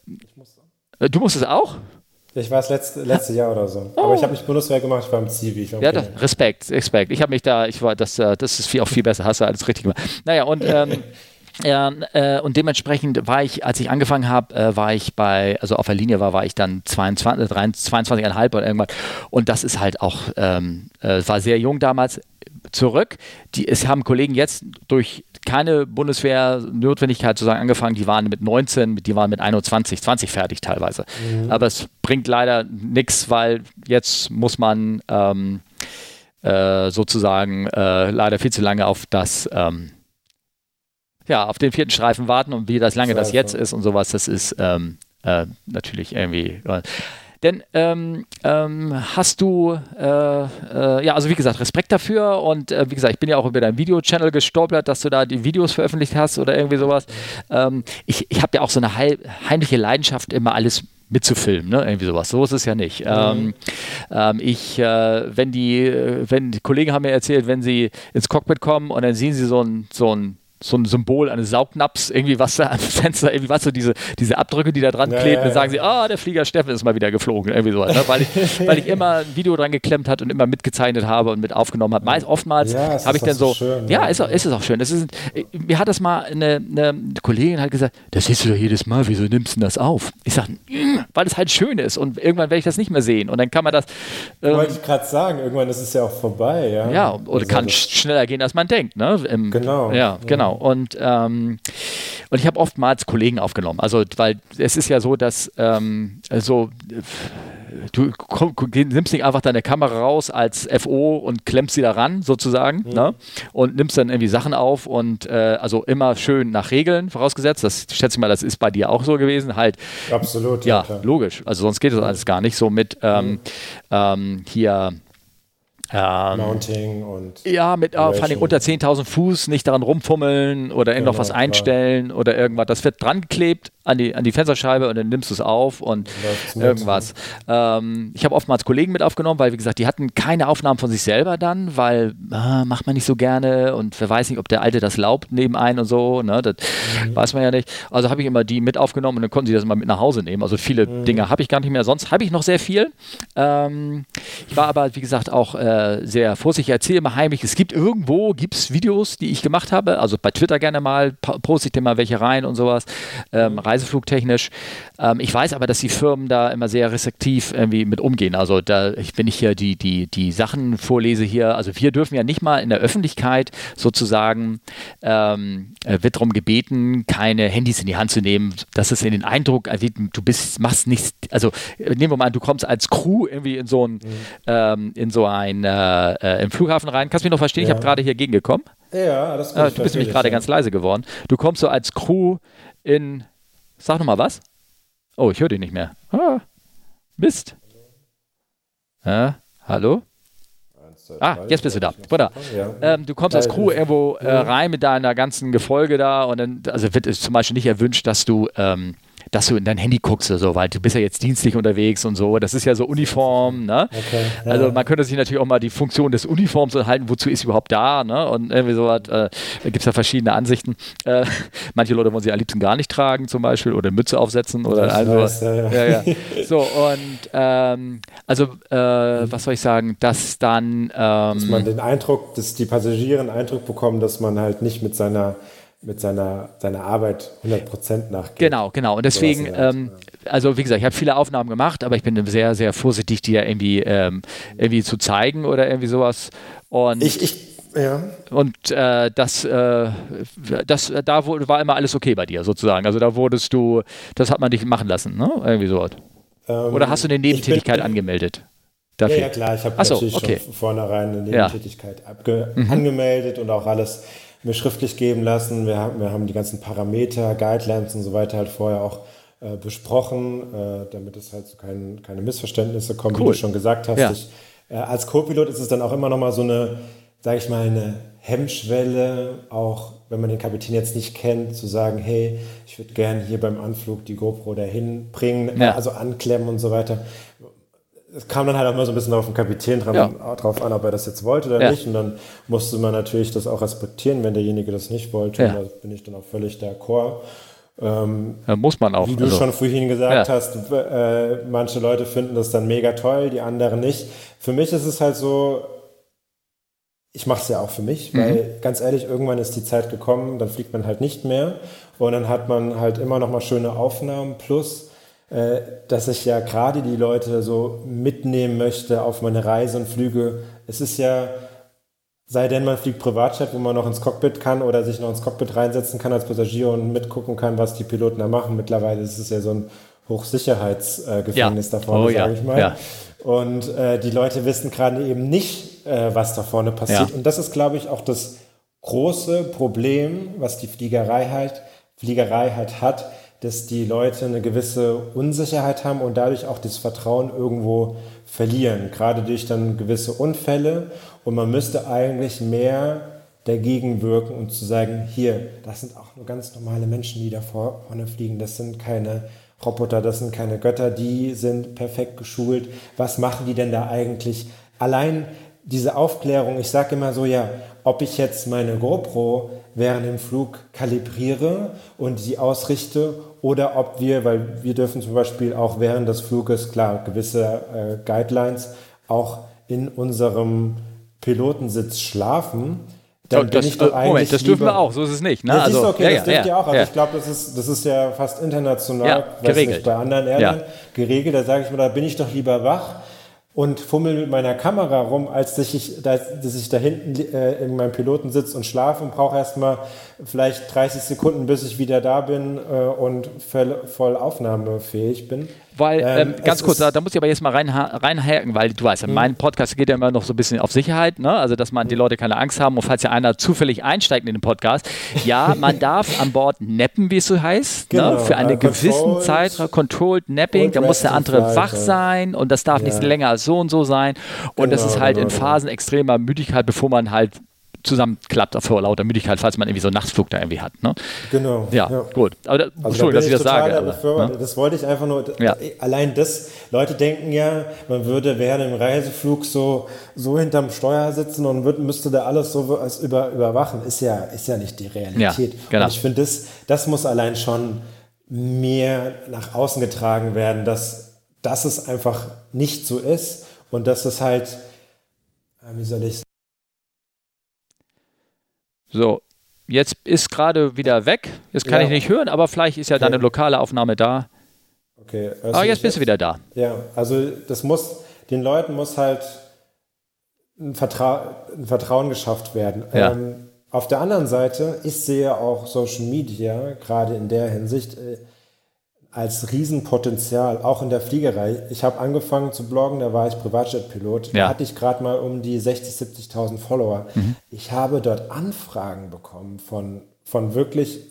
A: Ich musste. Äh, du musstest auch?
B: Ich war das letzte, letzte Jahr oder so. Oh. Aber ich habe nicht Bundeswehr gemacht, ich war im Zivi.
A: Ja, das, Respekt, Respekt. Ich habe mich da, ich war, das, äh, das ist viel, auch viel besser, hast du alles richtig gemacht. Naja, und ähm, Ja, äh, und dementsprechend war ich, als ich angefangen habe, äh, war ich bei, also auf der Linie war, war ich dann 22, 22,5 oder irgendwas. Und das ist halt auch, ähm, äh, war sehr jung damals zurück. Die, es haben Kollegen jetzt durch keine Bundeswehr-Notwendigkeit sozusagen angefangen, die waren mit 19, die waren mit 21, 20 fertig teilweise. Mhm. Aber es bringt leider nichts, weil jetzt muss man ähm, äh, sozusagen äh, leider viel zu lange auf das ähm, ja, auf den vierten Streifen warten und wie das lange das jetzt ist und sowas, das ist ähm, äh, natürlich irgendwie. Äh, denn ähm, ähm, hast du, äh, äh, ja, also wie gesagt, Respekt dafür und äh, wie gesagt, ich bin ja auch über deinen Video-Channel gestolpert, dass du da die Videos veröffentlicht hast oder irgendwie sowas. Ähm, ich ich habe ja auch so eine heimliche Leidenschaft, immer alles mitzufilmen, ne? irgendwie sowas. So ist es ja nicht. Mhm. Ähm, ähm, ich, äh, wenn die, wenn die Kollegen haben mir erzählt, wenn sie ins Cockpit kommen und dann sehen sie so ein, so ein so ein Symbol eines Saugnapps, irgendwie was da am Fenster, irgendwie was so diese, diese Abdrücke, die da dran ja, kleben, ja, dann sagen sie, ah, oh, der Flieger Steffen ist mal wieder geflogen, irgendwie sowas, ne? weil, ich, weil ich immer ein Video dran geklemmt hat und immer mitgezeichnet habe und mit aufgenommen habe. Meist, oftmals ja, habe ich dann so, schön, ja, ist, ist es auch schön. Das ist, mir hat das mal eine, eine Kollegin hat gesagt, das siehst du doch jedes Mal, wieso nimmst du das auf? Ich sage, mm, weil es halt schön ist und irgendwann werde ich das nicht mehr sehen und dann kann man das.
B: Ähm, Wollte ich gerade sagen, irgendwann ist es ja auch vorbei, ja.
A: Ja, oder also kann schneller gehen, als man denkt, ne? Im,
B: genau.
A: Ja, genau. Und, ähm, und ich habe oftmals Kollegen aufgenommen. Also, weil es ist ja so, dass ähm, so du komm, nimmst nicht einfach deine Kamera raus als FO und klemmst sie da ran, sozusagen, mhm. ne? und nimmst dann irgendwie Sachen auf und äh, also immer schön nach Regeln vorausgesetzt. Das schätze ich mal, das ist bei dir auch so gewesen. Halt,
B: Absolut.
A: Ja, ja logisch. Also sonst geht das alles gar nicht so mit ähm, mhm. ähm, hier
B: ähm, Mounting und.
A: Ja, mit äh, vor allem unter 10.000 Fuß nicht daran rumfummeln oder genau, was einstellen klar. oder irgendwas. Das wird dran geklebt an die, an die Fensterscheibe und dann nimmst du es auf und irgendwas. Ähm, ich habe oftmals Kollegen mit aufgenommen, weil, wie gesagt, die hatten keine Aufnahmen von sich selber dann, weil äh, macht man nicht so gerne und wer weiß nicht, ob der Alte das laubt neben ein und so, ne? das mhm. weiß man ja nicht. Also habe ich immer die mit aufgenommen und dann konnten sie das mal mit nach Hause nehmen. Also viele mhm. Dinge habe ich gar nicht mehr. Sonst habe ich noch sehr viel. Ähm, ich war aber, wie gesagt, auch äh, sehr vorsichtig. Ich erzähle immer heimlich, es gibt irgendwo, gibt es Videos, die ich gemacht habe, also bei Twitter gerne mal, poste ich dir mal welche rein und sowas. Ähm, reiseflugtechnisch. Ähm, ich weiß aber, dass die Firmen da immer sehr restriktiv irgendwie mit umgehen. Also da, ich, wenn ich hier die, die, die Sachen vorlese hier, also wir dürfen ja nicht mal in der Öffentlichkeit sozusagen, ähm, äh, wird darum gebeten, keine Handys in die Hand zu nehmen. Das ist in den Eindruck, also du bist, machst nichts, also nehmen wir mal an, du kommst als Crew irgendwie in so ein, mhm. ähm, in so ein, äh, äh, im Flughafen rein. Kannst du mich noch verstehen? Ja. Ich habe gerade hier gegengekommen.
B: Ja, das
A: äh, Du bist nämlich gerade ganz leise geworden. Du kommst so als Crew in Sag nochmal was. Oh, ich höre dich nicht mehr. Ah, Mist. Ja, hallo? Ah, jetzt bist du da. Wunderbar. Ähm, du kommst als Crew irgendwo äh, rein mit deiner ganzen Gefolge da und dann, also wird es zum Beispiel nicht erwünscht, dass du ähm, dass du in dein Handy guckst oder so, weil du bist ja jetzt dienstlich unterwegs und so. Das ist ja so Uniform, ne? Okay, ja. Also man könnte sich natürlich auch mal die Funktion des Uniforms enthalten, wozu ist überhaupt da, ne? Und irgendwie so was, äh, gibt es ja verschiedene Ansichten. Äh, manche Leute wollen sie am liebsten gar nicht tragen, zum Beispiel, oder Mütze aufsetzen oder also. Weiß, ja, ja. ja, So, und ähm, also, äh, was soll ich sagen, dass dann. Ähm,
B: dass man den Eindruck, dass die Passagiere einen Eindruck bekommen, dass man halt nicht mit seiner mit seiner, seiner Arbeit 100% nachgeht.
A: Genau, genau. Und deswegen, ähm, also wie gesagt, ich habe viele Aufnahmen gemacht, aber ich bin sehr, sehr vorsichtig, die ja irgendwie, ähm, irgendwie zu zeigen oder irgendwie sowas. Und
B: ich, ich ja.
A: Und äh, das, äh, das, da war immer alles okay bei dir sozusagen. Also da wurdest du, das hat man dich machen lassen, ne? Irgendwie sowas. Ähm, Oder hast du eine Nebentätigkeit bin, angemeldet?
B: Dafür? Ja, ja klar, ich habe natürlich okay. schon vornherein eine Nebentätigkeit ja. mhm. angemeldet und auch alles mir schriftlich geben lassen. Wir haben, wir haben die ganzen Parameter, Guidelines und so weiter halt vorher auch äh, besprochen, äh, damit es halt zu kein, keine Missverständnisse kommen, cool. wie du schon gesagt hast. Ja. Ich, äh, als Co-Pilot ist es dann auch immer noch mal so eine, sage ich mal, eine Hemmschwelle, auch wenn man den Kapitän jetzt nicht kennt, zu sagen, hey, ich würde gerne hier beim Anflug die GoPro dahin bringen, ja. also anklemmen und so weiter. Es kam dann halt auch immer so ein bisschen auf den Kapitän dran, ja. drauf an, ob er das jetzt wollte oder ja. nicht. Und dann musste man natürlich das auch respektieren, wenn derjenige das nicht wollte. Und da bin ich dann auch völlig d'accord.
A: Ähm, ja, muss man auch.
B: Wie du also, schon vorhin gesagt ja. hast, äh, manche Leute finden das dann mega toll, die anderen nicht. Für mich ist es halt so, ich mache es ja auch für mich, mhm. weil ganz ehrlich, irgendwann ist die Zeit gekommen, dann fliegt man halt nicht mehr und dann hat man halt immer noch mal schöne Aufnahmen plus äh, dass ich ja gerade die Leute so mitnehmen möchte auf meine Reise und Flüge. Es ist ja Sei denn, man fliegt Privatjet, wo man noch ins Cockpit kann oder sich noch ins Cockpit reinsetzen kann als Passagier und mitgucken kann, was die Piloten da machen. Mittlerweile ist es ja so ein Hochsicherheitsgefängnis ja. da vorne, oh, sage ja. ich mal. Ja. Und äh, die Leute wissen gerade eben nicht, äh, was da vorne passiert. Und das ist, glaube ich, auch das große Problem, was die Fliegerei halt, Fliegerei halt hat, dass die Leute eine gewisse Unsicherheit haben und dadurch auch das Vertrauen irgendwo verlieren, gerade durch dann gewisse Unfälle. Und man müsste eigentlich mehr dagegen wirken und zu sagen, hier, das sind auch nur ganz normale Menschen, die da vorne fliegen. Das sind keine Roboter, das sind keine Götter, die sind perfekt geschult. Was machen die denn da eigentlich? Allein diese Aufklärung, ich sage immer so, ja, ob ich jetzt meine GoPro während dem Flug kalibriere und sie ausrichte oder ob wir, weil wir dürfen zum Beispiel auch während des Fluges, klar, gewisse äh, Guidelines auch in unserem Pilotensitz schlafen,
A: dann das, bin ich doch eigentlich Moment, das dürfen wir auch, so ist es nicht. Ne?
B: Ja, also, okay, ja, das dürft ja, ihr auch. Also ich glaube, das ist, das ist ja fast international,
A: geregelt. Nicht,
B: bei anderen Airlines geregelt. Da sage ich mir, da bin ich doch lieber wach und fummel mit meiner Kamera rum, als dass ich, dass ich da hinten äh, in meinem Pilotensitz und schlafe und brauche erstmal vielleicht 30 Sekunden, bis ich wieder da bin äh, und voll aufnahmefähig bin.
A: Weil, ähm, ähm, ganz kurz, da, da, muss ich aber jetzt mal rein, reinhaken, weil du weißt, mhm. mein Podcast geht ja immer noch so ein bisschen auf Sicherheit, ne? also dass man die mhm. Leute keine Angst haben und falls ja einer zufällig einsteigt in den Podcast, ja, man darf an Bord nappen, wie es so heißt, ne? genau. ne? für einen uh, gewissen Zeitraum, Controlled Napping, da muss der andere wach sein und das darf ja. nicht länger als so und so sein und genau, das ist halt genau, in genau. Phasen extremer Müdigkeit, bevor man halt zusammenklappt vor lauter Müdigkeit, falls man irgendwie so einen Nachtflug da irgendwie hat. Ne?
B: Genau.
A: Ja, ja. gut. Aber da, also Entschuldigung, da dass ich das sage.
B: Aber, ne? Das wollte ich einfach nur, ja. allein das, Leute denken ja, man würde während dem Reiseflug so, so hinterm Steuer sitzen und würd, müsste da alles so über, überwachen. Ist ja, ist ja nicht die Realität. Ja, genau. Und ich finde, das, das muss allein schon mehr nach außen getragen werden, dass, dass es einfach nicht so ist und dass es halt, wie soll ich sagen,
A: so, jetzt ist gerade wieder weg. Jetzt kann ja. ich nicht hören, aber vielleicht ist ja okay. deine lokale Aufnahme da. Okay. Aber ah, jetzt bist du wieder da.
B: Ja, also das muss, den Leuten muss halt ein, Vertra ein Vertrauen geschafft werden. Ja. Ähm, auf der anderen Seite, ich sehe auch Social Media, gerade in der Hinsicht, äh, als Riesenpotenzial, auch in der Fliegerei. Ich habe angefangen zu bloggen, da war ich Privatjet-Pilot. Ja. Da hatte ich gerade mal um die 60.000, 70.000 Follower. Mhm. Ich habe dort Anfragen bekommen von, von wirklich,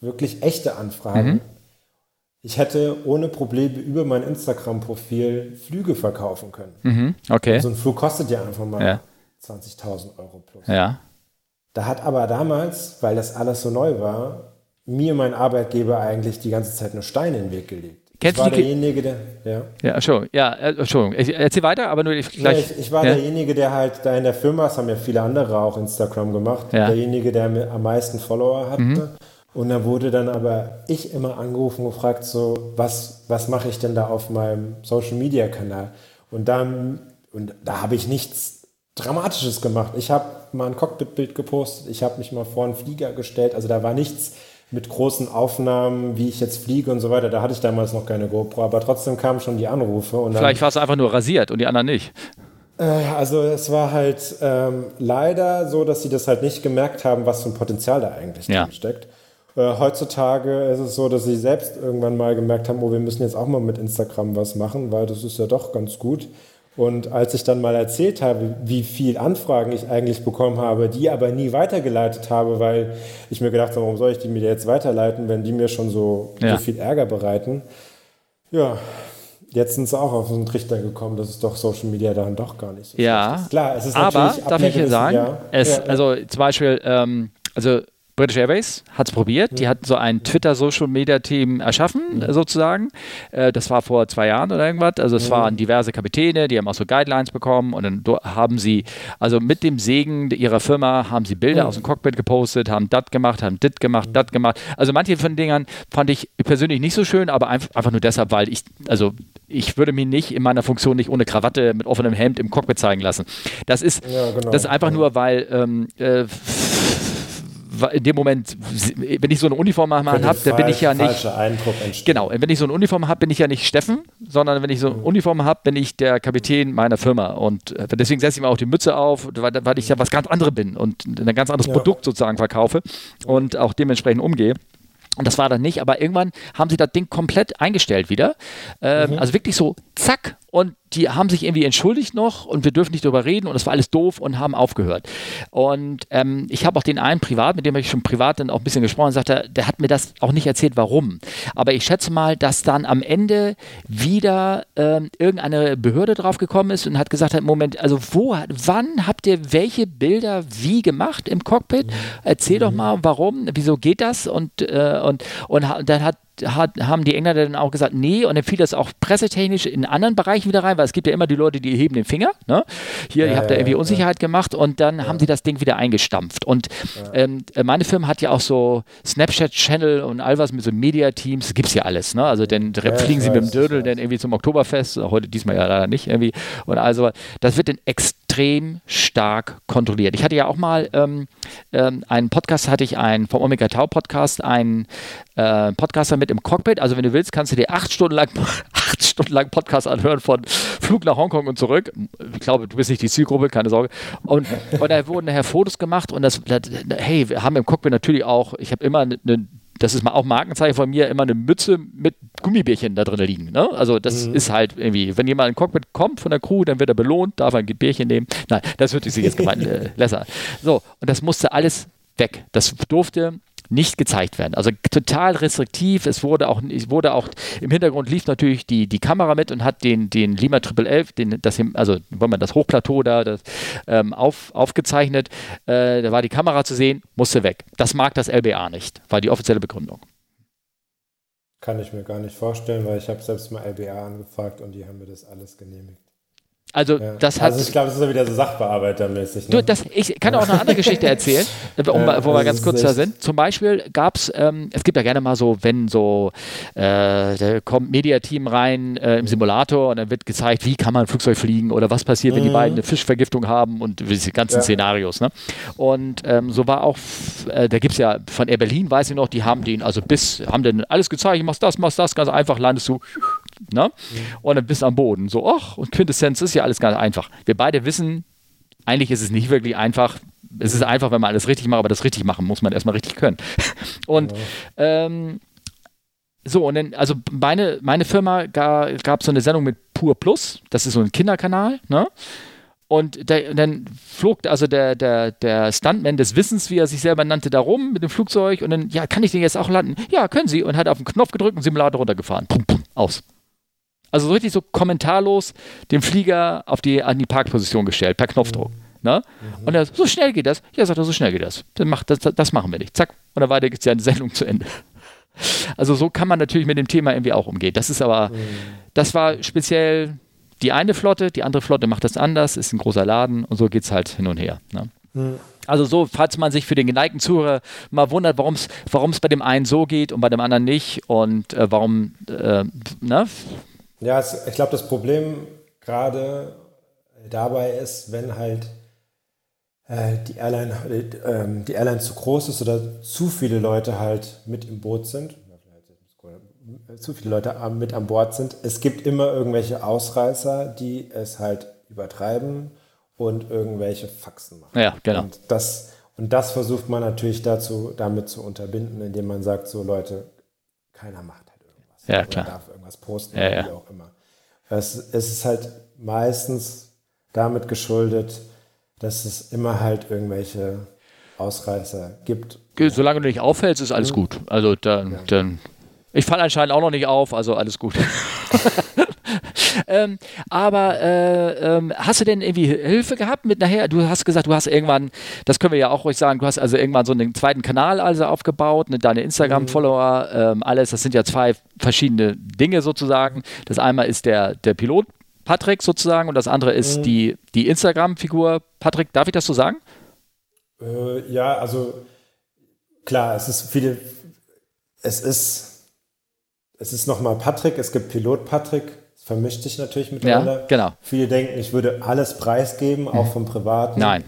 B: wirklich echte Anfragen. Mhm. Ich hätte ohne Probleme über mein Instagram-Profil Flüge verkaufen können.
A: Mhm. Okay.
B: So ein Flug kostet ja einfach mal ja. 20.000 Euro plus.
A: Ja.
B: Da hat aber damals, weil das alles so neu war, mir mein Arbeitgeber eigentlich die ganze Zeit nur Steine in den Weg gelegt.
A: Kennst
B: ich
A: war
B: derjenige, der.
A: Ja, ja Entschuldigung. Ja, äh, Entschuldigung. Erzähl weiter, aber nur gleich. Ja,
B: ich, ich, war ja? derjenige, der halt da in der Firma, das haben ja viele andere auch Instagram gemacht, ja. derjenige, der am meisten Follower hatte. Mhm. Und da wurde dann aber ich immer angerufen und gefragt, so, was, was mache ich denn da auf meinem Social Media Kanal? Und dann, und da habe ich nichts Dramatisches gemacht. Ich habe mal ein Cockpitbild gepostet, ich habe mich mal vor einen Flieger gestellt, also da war nichts mit großen Aufnahmen, wie ich jetzt fliege und so weiter. Da hatte ich damals noch keine GoPro, aber trotzdem kamen schon die Anrufe. Und
A: Vielleicht war es einfach nur rasiert und die anderen nicht.
B: Äh, also es war halt ähm, leider so, dass sie das halt nicht gemerkt haben, was für ein Potenzial da eigentlich ja. drin steckt. Äh, heutzutage ist es so, dass sie selbst irgendwann mal gemerkt haben, oh, wir müssen jetzt auch mal mit Instagram was machen, weil das ist ja doch ganz gut. Und als ich dann mal erzählt habe, wie viel Anfragen ich eigentlich bekommen habe, die aber nie weitergeleitet habe, weil ich mir gedacht habe, warum soll ich die mir jetzt weiterleiten, wenn die mir schon so, ja. so viel Ärger bereiten? Ja, jetzt sind sie auch auf so einen Trichter gekommen, dass es doch Social Media dann doch gar nicht so
A: ja, ist. Klar, es ist aber darf ich hier sagen, es, ja, also zum Beispiel, ähm, also British Airways hat es probiert. Die hat so ein Twitter-Social-Media-Team erschaffen, sozusagen. Äh, das war vor zwei Jahren oder irgendwas. Also es waren diverse Kapitäne, die haben auch so Guidelines bekommen und dann haben sie, also mit dem Segen ihrer Firma, haben sie Bilder aus dem Cockpit gepostet, haben das gemacht, haben dit gemacht, das gemacht. Also manche von den Dingern fand ich persönlich nicht so schön, aber einfach nur deshalb, weil ich, also ich würde mich nicht in meiner Funktion nicht ohne Krawatte mit offenem Hemd im Cockpit zeigen lassen. Das ist, ja, genau. das ist einfach nur, weil ähm, äh, in dem Moment, wenn ich so eine Uniform habe, dann bin ich ja nicht. Genau, wenn ich so eine Uniform habe, bin ich ja nicht Steffen, sondern wenn ich so eine mhm. Uniform habe, bin ich der Kapitän meiner Firma. Und äh, deswegen setze ich mir auch die Mütze auf, weil, weil ich ja was ganz anderes bin und ein ganz anderes ja. Produkt sozusagen verkaufe und auch dementsprechend umgehe. Und das war dann nicht, aber irgendwann haben sie das Ding komplett eingestellt wieder. Ähm, mhm. Also wirklich so, zack, und die haben sich irgendwie entschuldigt noch und wir dürfen nicht darüber reden und das war alles doof und haben aufgehört. Und ähm, ich habe auch den einen privat, mit dem habe ich schon privat dann auch ein bisschen gesprochen, sagte, der hat mir das auch nicht erzählt, warum. Aber ich schätze mal, dass dann am Ende wieder ähm, irgendeine Behörde drauf gekommen ist und hat gesagt, Moment, also wo, wann habt ihr welche Bilder wie gemacht im Cockpit? Erzähl mhm. doch mal, warum, wieso geht das? Und, äh, und, und dann hat hat, haben die Engländer dann auch gesagt, nee, und dann fiel das auch pressetechnisch in anderen Bereichen wieder rein, weil es gibt ja immer die Leute, die heben den Finger. Ne? Hier, ja, ihr habt da irgendwie Unsicherheit gemacht und dann haben sie das Ding wieder eingestampft. Und ähm, meine Firma hat ja auch so Snapchat-Channel und all was mit so Media-Teams, gibt es ja alles. Ne? Also dann fliegen sie mit dem Dödel dann irgendwie zum Oktoberfest, heute diesmal ja leider nicht irgendwie. Und also das wird dann extrem stark kontrolliert. Ich hatte ja auch mal ähm, ähm, einen Podcast, hatte ich einen vom Omega Tau Podcast, einen äh, Podcaster mit im Cockpit. Also wenn du willst, kannst du dir acht Stunden lang acht Stunden lang Podcast anhören von Flug nach Hongkong und zurück. Ich glaube, du bist nicht die Zielgruppe, keine Sorge. Und, und da wurden nachher Fotos gemacht und das, das hey, wir haben im Cockpit natürlich auch, ich habe immer eine das ist mal auch Markenzeichen von mir, immer eine Mütze mit Gummibärchen da drin liegen. Ne? Also das mhm. ist halt irgendwie, wenn jemand in Cockpit kommt von der Crew, dann wird er belohnt, darf er ein Bärchen nehmen. Nein, das wird sich jetzt gemeint, äh, Lesser. So, und das musste alles weg. Das durfte nicht gezeigt werden. Also total restriktiv. Es wurde auch, es wurde auch im Hintergrund lief natürlich die, die Kamera mit und hat den, den Lima Triple 11, den, das, also wenn man das Hochplateau da das, ähm, auf, aufgezeichnet. Äh, da war die Kamera zu sehen, musste weg. Das mag das LBA nicht, war die offizielle Begründung.
B: Kann ich mir gar nicht vorstellen, weil ich habe selbst mal LBA angefragt und die haben mir das alles genehmigt.
A: Also, ja. das hat.
B: Also, ich glaube, das ist ja wieder so Sachbearbeitermäßig.
A: Ne? Du, das, ich kann auch eine andere Geschichte erzählen, um, ja, wo wir ganz kurz da sind. Zum Beispiel gab es, ähm, es gibt ja gerne mal so, wenn so, äh, da kommt Mediateam rein äh, im Simulator und dann wird gezeigt, wie kann man ein Flugzeug fliegen oder was passiert, mhm. wenn die mhm. beiden eine Fischvergiftung haben und diese ganzen ja. Szenarios. Ne? Und ähm, so war auch, äh, da gibt es ja von Air Berlin, weiß ich noch, die haben den, also bis, haben dann alles gezeigt, machst das, machst das, ganz einfach, landest du Ne? Mhm. Und dann bist du am Boden. So, ach, und Quintessenz ist ja alles ganz einfach. Wir beide wissen, eigentlich ist es nicht wirklich einfach. Es ist einfach, wenn man alles richtig macht, aber das richtig machen muss man erstmal richtig können. Und ja. ähm, so, und dann, also meine, meine Firma gab so eine Sendung mit Pur Plus, das ist so ein Kinderkanal, ne? Und der, dann flog also der, der, der Stuntman des Wissens, wie er sich selber nannte, da rum mit dem Flugzeug und dann, ja, kann ich den jetzt auch landen? Ja, können Sie. Und hat auf den Knopf gedrückt und Simulator runtergefahren. Pum, pum, aus. Also so richtig so kommentarlos den Flieger auf die, an die Parkposition gestellt, per Knopfdruck. Ne? Mhm. Und er so schnell geht das. Ja, sagt er, so schnell geht das. Dann macht, das, das machen wir nicht. Zack. Und dann war die Sendung zu Ende. Also so kann man natürlich mit dem Thema irgendwie auch umgehen. Das ist aber, mhm. das war speziell die eine Flotte, die andere Flotte macht das anders, ist ein großer Laden und so geht es halt hin und her. Ne? Mhm. Also so, falls man sich für den geneigten Zuhörer mal wundert, warum es bei dem einen so geht und bei dem anderen nicht und äh, warum, äh, ne?
B: Ja, es, ich glaube, das Problem gerade dabei ist, wenn halt äh, die, Airline, äh, die Airline zu groß ist oder zu viele Leute halt mit im Boot sind, zu viele Leute mit an Bord sind. Es gibt immer irgendwelche Ausreißer, die es halt übertreiben und irgendwelche Faxen machen.
A: Ja, genau.
B: Und das, und das versucht man natürlich dazu, damit zu unterbinden, indem man sagt, so Leute, keiner macht
A: ja, klar.
B: darf irgendwas posten
A: ja,
B: oder
A: ja.
B: wie auch immer. Es, es ist halt meistens damit geschuldet, dass es immer halt irgendwelche Ausreißer gibt.
A: Solange du nicht auffällst, ist alles mhm. gut. Also dann, ja. dann ich falle anscheinend auch noch nicht auf, also alles gut. ähm, aber äh, ähm, hast du denn irgendwie Hilfe gehabt mit nachher? Du hast gesagt, du hast irgendwann, das können wir ja auch ruhig sagen, du hast also irgendwann so einen zweiten Kanal also aufgebaut, ne, deine Instagram-Follower, ähm, alles, das sind ja zwei verschiedene Dinge sozusagen. Das einmal ist der, der Pilot Patrick sozusagen und das andere ist mhm. die, die Instagram-Figur Patrick. Darf ich das so sagen?
B: Äh, ja, also klar, es ist viele, es ist es ist nochmal Patrick, es gibt Pilot Patrick, vermischt sich natürlich miteinander.
A: Ja, genau.
B: Viele denken, ich würde alles preisgeben, mhm. auch vom Privaten.
A: Nein.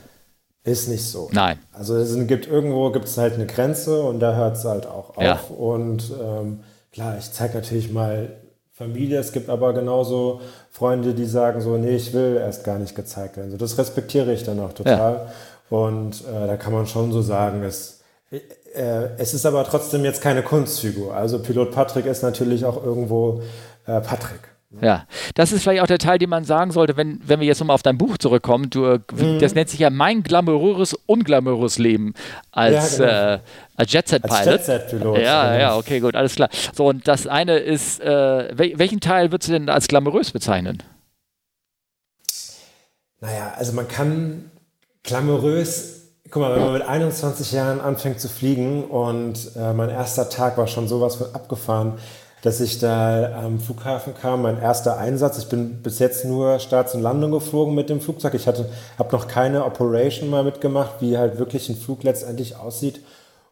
B: Ist nicht so.
A: Nein.
B: Also es gibt irgendwo gibt es halt eine Grenze und da hört es halt auch auf. Ja. Und ähm, klar, ich zeige natürlich mal Familie, es gibt aber genauso Freunde, die sagen so, nee, ich will erst gar nicht gezeigt werden. So, das respektiere ich dann auch total. Ja. Und äh, da kann man schon so sagen, es äh, es ist aber trotzdem jetzt keine Kunstfigur. Also Pilot Patrick ist natürlich auch irgendwo äh, Patrick.
A: Ja, das ist vielleicht auch der Teil, den man sagen sollte, wenn, wenn wir jetzt nochmal auf dein Buch zurückkommen. Du, äh, mhm. Das nennt sich ja mein glamouröses, unglamourös Leben als, ja, genau. äh, als Jet-Set-Pilot. Jet-Set-Pilot. Ja, ja, okay, gut, alles klar. So, und das eine ist, äh, welchen Teil würdest du denn als glamourös bezeichnen?
B: Naja, also man kann glamourös Guck mal, wenn man mit 21 Jahren anfängt zu fliegen und äh, mein erster Tag war schon sowas von abgefahren, dass ich da am Flughafen kam, mein erster Einsatz. Ich bin bis jetzt nur Starts und Landung geflogen mit dem Flugzeug. Ich hatte, habe noch keine Operation mal mitgemacht, wie halt wirklich ein Flug letztendlich aussieht.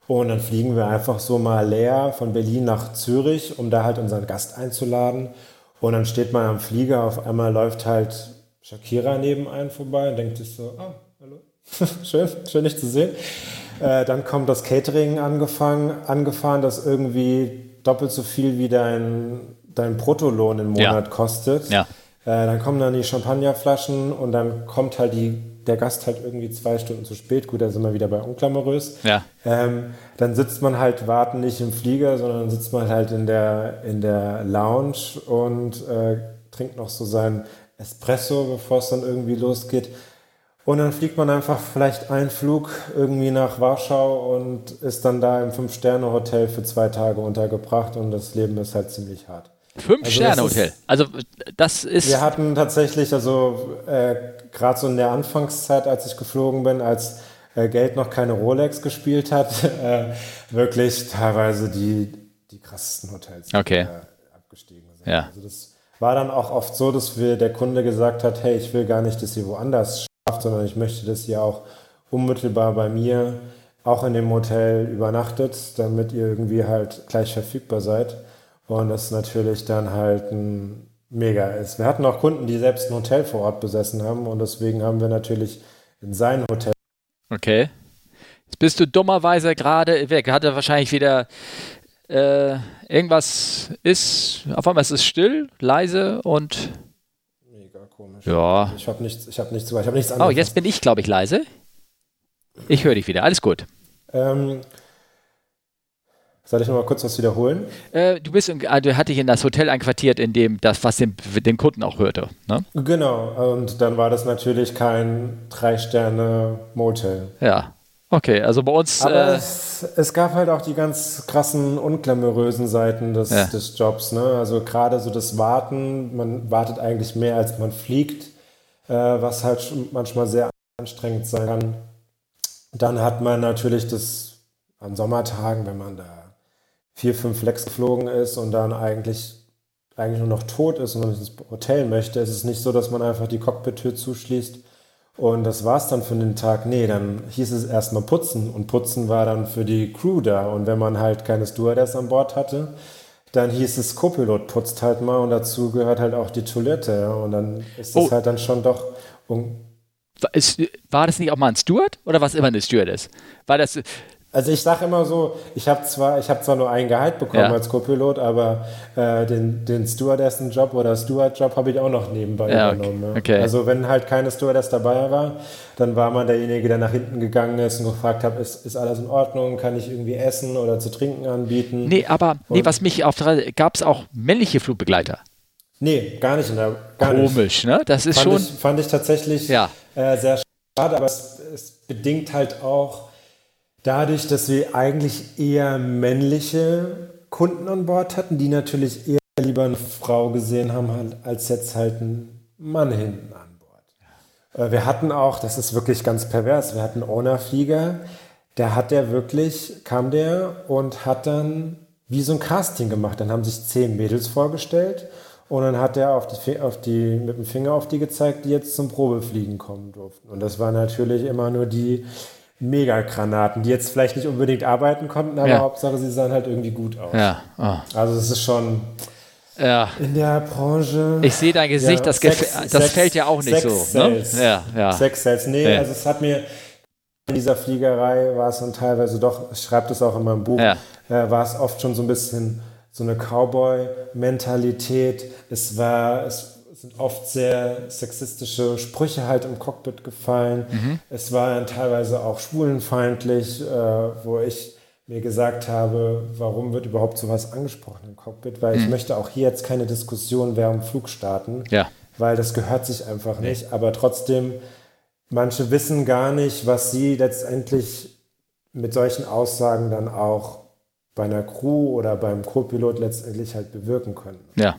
B: Und dann fliegen wir einfach so mal leer von Berlin nach Zürich, um da halt unseren Gast einzuladen. Und dann steht man am Flieger, auf einmal läuft halt Shakira neben einem vorbei und denkt sich so, ah, hallo. schön, schön dich zu sehen. Äh, dann kommt das Catering angefangen, angefahren, das irgendwie doppelt so viel wie dein, dein Bruttolohn im Monat ja. kostet.
A: Ja.
B: Äh, dann kommen dann die Champagnerflaschen und dann kommt halt die, der Gast halt irgendwie zwei Stunden zu spät. Gut, da sind wir wieder bei unklamorös.
A: Ja.
B: Ähm, dann sitzt man halt warten nicht im Flieger, sondern sitzt man halt in der, in der Lounge und äh, trinkt noch so sein Espresso, bevor es dann irgendwie losgeht. Und dann fliegt man einfach vielleicht einen Flug irgendwie nach Warschau und ist dann da im Fünf-Sterne-Hotel für zwei Tage untergebracht und das Leben ist halt ziemlich hart.
A: Fünf-Sterne-Hotel. Also, das ist.
B: Wir hatten tatsächlich, also äh, gerade so in der Anfangszeit, als ich geflogen bin, als äh, Geld noch keine Rolex gespielt hat, äh, wirklich teilweise die, die krassesten Hotels
A: okay.
B: Abgestiegen
A: sind. Ja.
B: Also das war dann auch oft so, dass wir der Kunde gesagt hat, hey, ich will gar nicht, dass ihr woanders sondern ich möchte, dass ihr auch unmittelbar bei mir auch in dem Hotel übernachtet, damit ihr irgendwie halt gleich verfügbar seid. Und das natürlich dann halt ein mega ist. Wir hatten auch Kunden, die selbst ein Hotel vor Ort besessen haben und deswegen haben wir natürlich in sein Hotel.
A: Okay. Jetzt bist du dummerweise gerade weg. Hat er wahrscheinlich wieder äh, irgendwas ist, auf einmal ist es still, leise und
B: komisch.
A: Ja.
B: Ich habe nichts, ich hab nichts, ich hab nichts
A: anderes. Oh, jetzt bin ich, glaube ich, leise. Ich höre dich wieder. Alles gut.
B: Ähm, soll ich noch mal kurz was wiederholen?
A: Äh, du bist, in, ah, hatte dich in das Hotel einquartiert, in dem das, was den, den Kunden auch hörte. Ne?
B: Genau. Und dann war das natürlich kein Drei-Sterne-Motel.
A: Ja. Okay, also bei uns.
B: Aber äh, es, es, gab halt auch die ganz krassen, unglamourösen Seiten des, ja. des Jobs. Ne? Also gerade so das Warten, man wartet eigentlich mehr als man fliegt, äh, was halt manchmal sehr anstrengend sein kann. Dann hat man natürlich das an Sommertagen, wenn man da vier, fünf Flex geflogen ist und dann eigentlich, eigentlich nur noch tot ist und man ins Hotel möchte, ist es nicht so, dass man einfach die Cockpit-Tür zuschließt und das war's dann für den Tag. Nee, dann hieß es erstmal putzen und putzen war dann für die Crew da. Und wenn man halt keine Stewardess an Bord hatte, dann hieß es Copilot putzt halt mal und dazu gehört halt auch die Toilette. Und dann ist das oh. halt dann schon doch.
A: War das nicht auch mal ein Steward oder was immer eine Stewardess? War das,
B: also ich sage immer so, ich habe zwar, ich zwar nur ein Gehalt bekommen ja. als Co-Pilot, aber äh, den, den Stewardessen-Job oder Steward-Job habe ich auch noch nebenbei ja, übernommen. Ne?
A: Okay.
B: Also wenn halt keine Stewardess dabei war, dann war man derjenige, der nach hinten gegangen ist und gefragt hat, ist, ist alles in Ordnung, kann ich irgendwie essen oder zu trinken anbieten?
A: Nee, aber nee, was mich auf gab es auch männliche Flugbegleiter?
B: Nee, gar nicht. Der,
A: gar Komisch, nicht. ne? Das ist
B: fand
A: schon.
B: Ich, fand ich tatsächlich ja. äh, sehr schade, aber es, es bedingt halt auch dadurch, dass wir eigentlich eher männliche Kunden an Bord hatten, die natürlich eher lieber eine Frau gesehen haben, halt, als jetzt halt einen Mann hinten an Bord. Äh, wir hatten auch, das ist wirklich ganz pervers, wir hatten einen Owner-Flieger, der hat der wirklich, kam der und hat dann wie so ein Casting gemacht. Dann haben sich zehn Mädels vorgestellt und dann hat er auf die, auf die, mit dem Finger auf die gezeigt, die jetzt zum Probefliegen kommen durften. Und das waren natürlich immer nur die Megagranaten, die jetzt vielleicht nicht unbedingt arbeiten konnten, aber ja. Hauptsache sie sahen halt irgendwie gut aus.
A: Ja.
B: Oh. Also es ist schon
A: ja.
B: in der Branche.
A: Ich sehe dein Gesicht, ja, das, Sex, das Sex, fällt ja auch nicht so. Ne?
B: Ja, ja. Sex Sales. Nee, ja. also es hat mir in dieser Fliegerei war es dann teilweise doch, ich schreibe das auch in meinem Buch, äh, war es oft schon so ein bisschen so eine Cowboy-Mentalität. Es war, es sind oft sehr sexistische Sprüche halt im Cockpit gefallen. Mhm. Es war dann teilweise auch schwulenfeindlich, äh, wo ich mir gesagt habe, warum wird überhaupt sowas angesprochen im Cockpit? Weil mhm. ich möchte auch hier jetzt keine Diskussion während Flug starten,
A: ja.
B: weil das gehört sich einfach nee. nicht. Aber trotzdem, manche wissen gar nicht, was sie letztendlich mit solchen Aussagen dann auch bei einer Crew oder beim Co-Pilot letztendlich halt bewirken können.
A: Ja.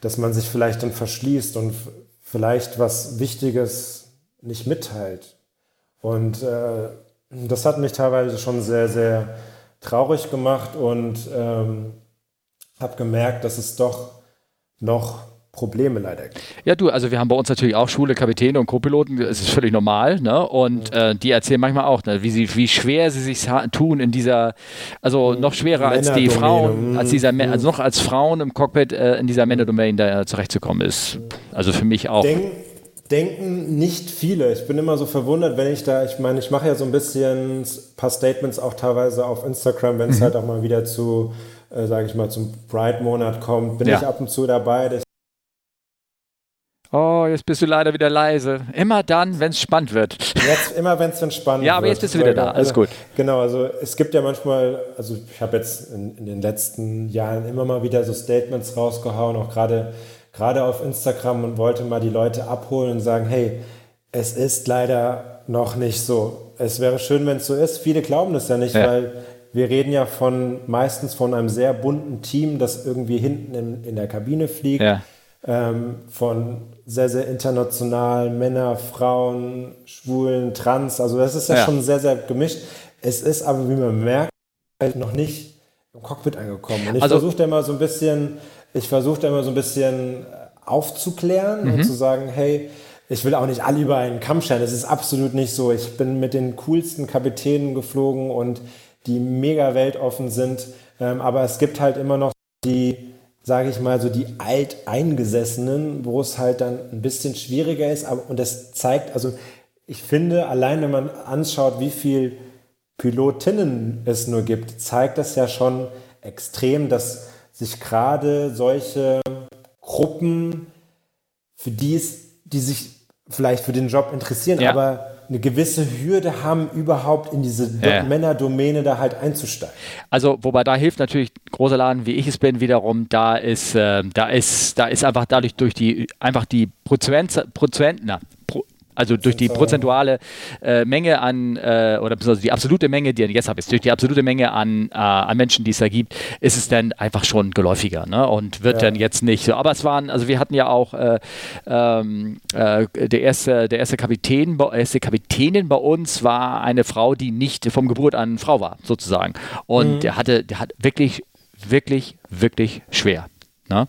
B: Dass man sich vielleicht dann verschließt und vielleicht was Wichtiges nicht mitteilt. Und äh, das hat mich teilweise schon sehr, sehr traurig gemacht und ähm, habe gemerkt, dass es doch noch Probleme leider.
A: Ja, du, also wir haben bei uns natürlich auch Schule, Kapitäne und Co-Piloten, das ist völlig normal, ne? Und äh, die erzählen manchmal auch, ne, wie, sie, wie schwer sie sich tun in dieser, also noch schwerer als die Frauen, als dieser, also noch als Frauen im Cockpit äh, in dieser Männerdomain da zurechtzukommen ist. Also für mich auch.
B: Denk, denken nicht viele. Ich bin immer so verwundert, wenn ich da, ich meine, ich mache ja so ein bisschen ein paar Statements auch teilweise auf Instagram, wenn es mhm. halt auch mal wieder zu, äh, sage ich mal, zum Pride-Monat kommt, bin ja. ich ab und zu dabei, dass
A: Oh, jetzt bist du leider wieder leise. Immer dann, wenn es spannend wird.
B: Jetzt, immer wenn es dann spannend
A: wird. Ja, aber jetzt bist du wieder da. Alles
B: also,
A: gut.
B: Genau, also es gibt ja manchmal, also ich habe jetzt in, in, den letzten Jahren immer mal wieder so Statements rausgehauen, auch gerade gerade auf Instagram und wollte mal die Leute abholen und sagen, hey, es ist leider noch nicht so. Es wäre schön, wenn es so ist. Viele glauben das ja nicht, ja. weil wir reden ja von meistens von einem sehr bunten Team, das irgendwie hinten in, in der Kabine fliegt. Ja. Ähm, von sehr, sehr international, Männer, Frauen, Schwulen, Trans. Also das ist ja, ja, schon sehr, sehr gemischt. Es ist aber, wie man merkt, halt noch nicht im Cockpit angekommen. Und ich also, versuche da immer so ein bisschen, ich versuche da immer so ein bisschen aufzuklären mhm. und zu sagen, hey, ich will auch nicht alle über einen Kamm scheren. Das ist absolut nicht so. Ich bin mit den coolsten Kapitänen geflogen und die mega weltoffen sind. Ähm, aber es gibt halt immer noch die sage ich mal, so die Alteingesessenen, wo es halt dann ein bisschen schwieriger ist. Aber, und das zeigt, also ich finde, allein wenn man anschaut, wie viel Pilotinnen es nur gibt, zeigt das ja schon extrem, dass sich gerade solche Gruppen, für die es, die sich vielleicht für den Job interessieren, ja. aber eine gewisse Hürde haben, überhaupt in diese ja. Männerdomäne da halt einzusteigen.
A: Also, wobei da hilft natürlich großer Laden, wie ich es bin, wiederum, da ist, äh, da ist, da ist einfach dadurch durch die, einfach die Prozent, Prozent, na, also durch die prozentuale äh, Menge an, äh, oder beziehungsweise die absolute Menge, die jetzt habe ich durch die absolute Menge an, äh, an Menschen, die es da gibt, ist es dann einfach schon geläufiger ne? und wird ja. dann jetzt nicht so. Aber es waren, also wir hatten ja auch äh, ähm, äh, der erste, der erste Kapitän, erste Kapitänin bei uns war eine Frau, die nicht vom Geburt an Frau war, sozusagen. Und mhm. der hatte, der hat wirklich, wirklich, wirklich schwer. Ne?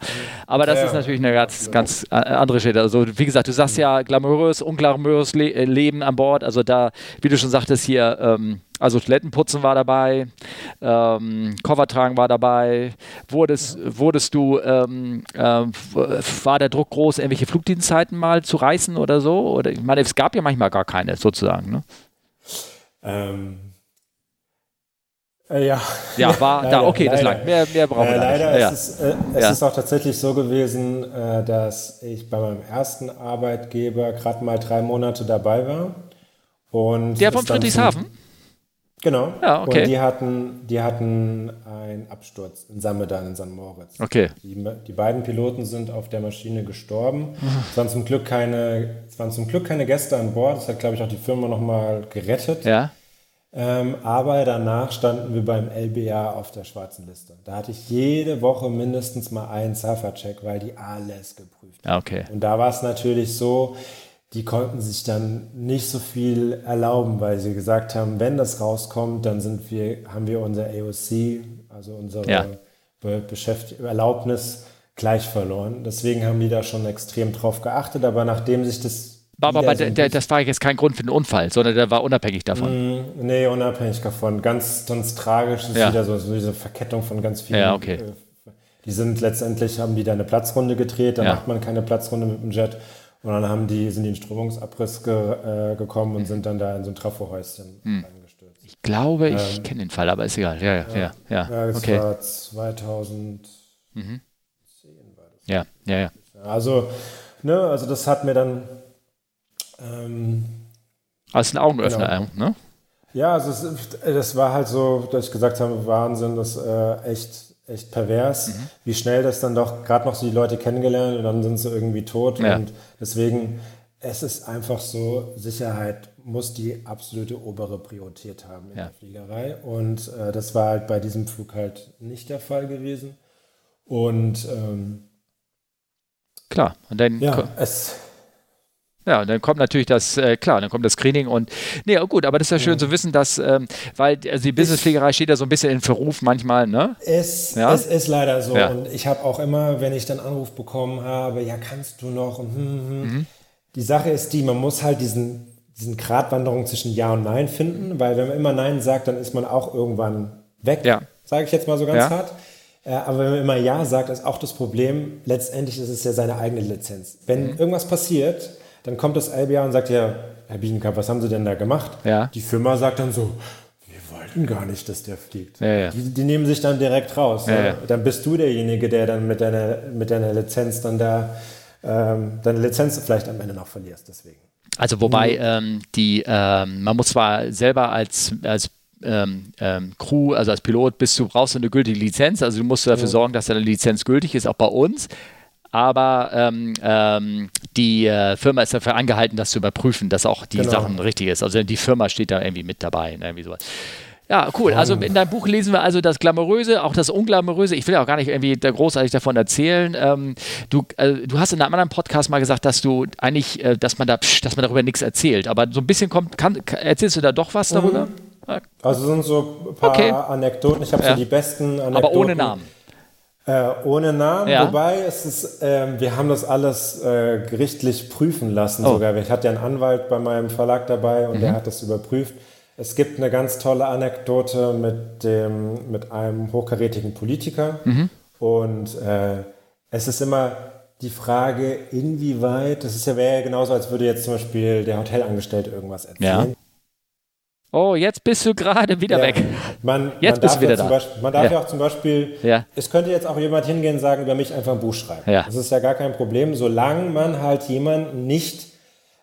A: Aber das ja, ist natürlich eine ganz, ganz äh, andere Stelle. Also, wie gesagt, du sagst ja glamourös, unglamourös Le äh, Leben an Bord. Also, da, wie du schon sagtest, hier, ähm, also Toilettenputzen war dabei, ähm, Koffertragen war dabei. Wurdest, wurdest du, ähm, äh, war der Druck groß, irgendwelche Flugdienstzeiten mal zu reißen oder so? Oder ich meine, es gab ja manchmal gar keine, sozusagen. Ne?
B: Ähm, äh, ja.
A: Ja, war leider, da, okay, leider. das lang. Mehr, mehr brauchen wir äh,
B: leider
A: nicht.
B: Ja. Es, ist, äh, es ja. ist auch tatsächlich so gewesen, äh, dass ich bei meinem ersten Arbeitgeber gerade mal drei Monate dabei war. Und
A: Der von Friedrichshafen?
B: Genau.
A: Ja, okay.
B: Und die hatten, die hatten ein Absturz in Samedan in St. Moritz.
A: Okay.
B: Die, die, beiden Piloten sind auf der Maschine gestorben. Es waren zum Glück keine, es waren zum Glück keine Gäste an Bord. Das hat, glaube ich, auch die Firma nochmal gerettet.
A: Ja.
B: Ähm, aber danach standen wir beim LBA auf der schwarzen Liste. Da hatte ich jede Woche mindestens mal einen Suffer-Check, weil die alles geprüft
A: haben. Okay.
B: Und da war es natürlich so, die konnten sich dann nicht so viel erlauben, weil sie gesagt haben, wenn das rauskommt, dann sind wir, haben wir unser AOC, also unsere
A: ja.
B: Be Erlaubnis gleich verloren. Deswegen haben die da schon extrem drauf geachtet, aber nachdem sich das
A: aber, aber der, der, das war jetzt kein Grund für den Unfall, sondern der war unabhängig davon.
B: Mm, nee, unabhängig davon. Ganz, ganz tragisch. Ist
A: ja.
B: wieder so, so, diese Verkettung von ganz vielen.
A: Ja, okay.
B: Äh, die sind letztendlich, haben die da eine Platzrunde gedreht, da ja. macht man keine Platzrunde mit dem Jet. Und dann haben die, sind die in Strömungsabriss ge, äh, gekommen und mhm. sind dann da in so ein Trafohäuschen mhm. eingestürzt.
A: Ich glaube, ich ähm, kenne den Fall, aber ist egal. Ja, ja, ja. Ja,
B: ja. ja das okay. war 2010 mhm. war das.
A: Ja, ja, ja.
B: Also, ne, also das hat mir dann ähm,
A: also ein Augenöffner, genau. ne?
B: Ja, also es, das war halt so, dass ich gesagt habe, Wahnsinn, das ist äh, echt echt pervers, mhm. wie schnell das dann doch gerade noch so die Leute kennengelernt und dann sind sie irgendwie tot. Ja. Und deswegen, es ist einfach so, Sicherheit muss die absolute obere Priorität haben in ja. der Fliegerei. Und äh, das war halt bei diesem Flug halt nicht der Fall gewesen. Und ähm,
A: klar, und dann
B: ja, es
A: ja, und dann kommt natürlich das, äh, klar, dann kommt das Screening und, nee, gut, aber das ist ja schön ja. zu wissen, dass, ähm, weil also die Businesspflegerei steht ja so ein bisschen in Verruf manchmal, ne?
B: Es, ja? es ist leider so. Ja. Und ich habe auch immer, wenn ich dann Anruf bekommen habe, ja, kannst du noch? Und, hm, hm. hm. Mhm. Die Sache ist die, man muss halt diesen, diesen Gratwanderung zwischen Ja und Nein finden, weil wenn man immer Nein sagt, dann ist man auch irgendwann weg,
A: ja.
B: sage ich jetzt mal so ganz hart. Äh, aber wenn man immer Ja sagt, ist auch das Problem, letztendlich ist es ja seine eigene Lizenz. Wenn mhm. irgendwas passiert, dann kommt das LBA und sagt ja, Herr Biesenkamp, was haben Sie denn da gemacht?
A: Ja.
B: Die Firma sagt dann so, wir wollten gar nicht, dass der fliegt.
A: Ja, ja.
B: Die, die, nehmen sich dann direkt raus.
A: Ja,
B: dann bist du derjenige, der dann mit deiner, mit deiner Lizenz dann da ähm, deine Lizenz vielleicht am Ende noch verlierst. Deswegen.
A: Also wobei ähm, die, ähm, man muss zwar selber als, als ähm, ähm, Crew, also als Pilot, bist du brauchst du eine gültige Lizenz. Also du musst dafür sorgen, dass deine Lizenz gültig ist, auch bei uns aber ähm, ähm, die äh, Firma ist dafür angehalten, das zu überprüfen, dass auch die genau. Sachen richtig ist. Also die Firma steht da irgendwie mit dabei, ne, irgendwie sowas. Ja, cool. Also in deinem Buch lesen wir also das Glamouröse, auch das Unglamouröse. Ich will ja auch gar nicht irgendwie großartig davon erzählen. Ähm, du, äh, du hast in einem anderen Podcast mal gesagt, dass du eigentlich, äh, dass man da, psch, dass man darüber nichts erzählt. Aber so ein bisschen kommt, kann, erzählst du da doch was darüber? Mhm.
B: Also sind so ein paar okay. Anekdoten. Ich habe ja. so die besten Anekdoten.
A: Aber ohne Namen.
B: Äh, ohne Namen, ja. wobei es ist, äh, wir haben das alles äh, gerichtlich prüfen lassen oh. sogar. Ich hatte ja einen Anwalt bei meinem Verlag dabei und mhm. der hat das überprüft. Es gibt eine ganz tolle Anekdote mit, dem, mit einem hochkarätigen Politiker mhm. und äh, es ist immer die Frage, inwieweit, das ist ja, wäre ja genauso, als würde jetzt zum Beispiel der Hotelangestellte irgendwas erzählen. Ja.
A: Oh, jetzt bist du gerade wieder ja. weg.
B: Man,
A: jetzt
B: man
A: bist du wieder
B: ja
A: da.
B: Beispiel, man darf ja. ja. auch zum Beispiel, es könnte jetzt auch jemand hingehen und sagen, über mich einfach ein Buch schreiben. Das ist ja gar kein Problem, solange man halt jemanden nicht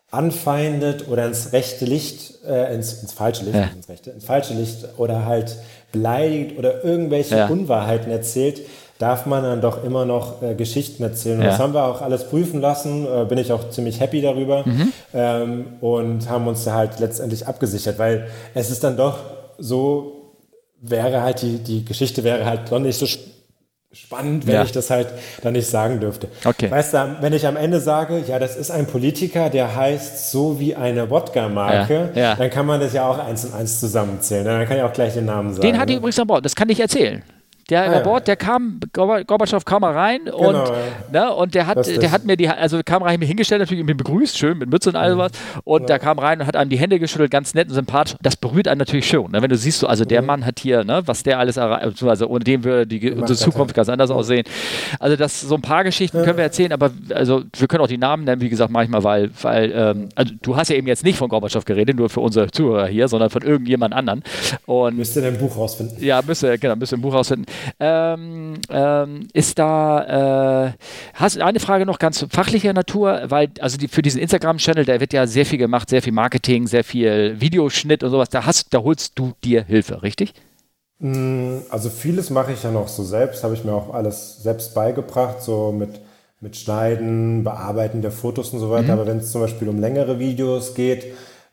B: anfeindet oder ins rechte Licht, äh, ins, ins falsche Licht, ins rechte, ins falsche Licht oder halt beleidigt oder irgendwelche Unwahrheiten erzählt, darf man dann doch immer noch äh, Geschichten erzählen. Und ja. das haben wir auch alles prüfen lassen, äh, bin ich auch ziemlich happy darüber mhm. ähm, und haben uns da halt letztendlich abgesichert, weil es ist dann doch so, wäre halt die, die Geschichte wäre halt doch nicht so spannend, wenn ja. ich das halt dann nicht sagen dürfte.
A: Okay.
B: Weißt du, wenn ich am Ende sage, ja, das ist ein Politiker, der heißt so wie eine Wodka-Marke,
A: ja. Ja.
B: dann kann man das ja auch eins und eins zusammenzählen. Dann kann ich auch gleich den Namen sagen.
A: Den hatte ich übrigens an Bord, das kann ich erzählen. Der ah, Rapport, ja. der kam, Gorbatschow kam mal rein genau, und, ja. ne, und der hat, der hat mir die, also kam rein, mir hingestellt, natürlich mich begrüßt, schön mit Mütze und all sowas. Und ja. der kam rein und hat einem die Hände geschüttelt, ganz nett und sympathisch. Das berührt einen natürlich schon. Ne? Wenn du siehst, so, also der mhm. Mann hat hier, ne, was der alles erreicht, also ohne dem würde die, unsere Zukunft ganz anders aussehen. Also das, so ein paar Geschichten können wir erzählen, aber also wir können auch die Namen nennen, wie gesagt, manchmal, weil, weil ähm, also du hast ja eben jetzt nicht von Gorbatschow geredet, nur für unsere Zuhörer hier, sondern von irgendjemand anderen. Und,
B: müsste dein Buch rausfinden.
A: Ja, müsste, genau, müsste ein Buch rausfinden. Ähm, ähm, ist da, äh, hast eine Frage noch ganz fachlicher Natur, weil also die, für diesen Instagram-Channel, da wird ja sehr viel gemacht, sehr viel Marketing, sehr viel Videoschnitt und sowas, da hast, da holst du dir Hilfe, richtig?
B: Mm, also vieles mache ich ja noch so selbst, habe ich mir auch alles selbst beigebracht, so mit, mit Schneiden, Bearbeiten der Fotos und so weiter. Mhm. Aber wenn es zum Beispiel um längere Videos geht,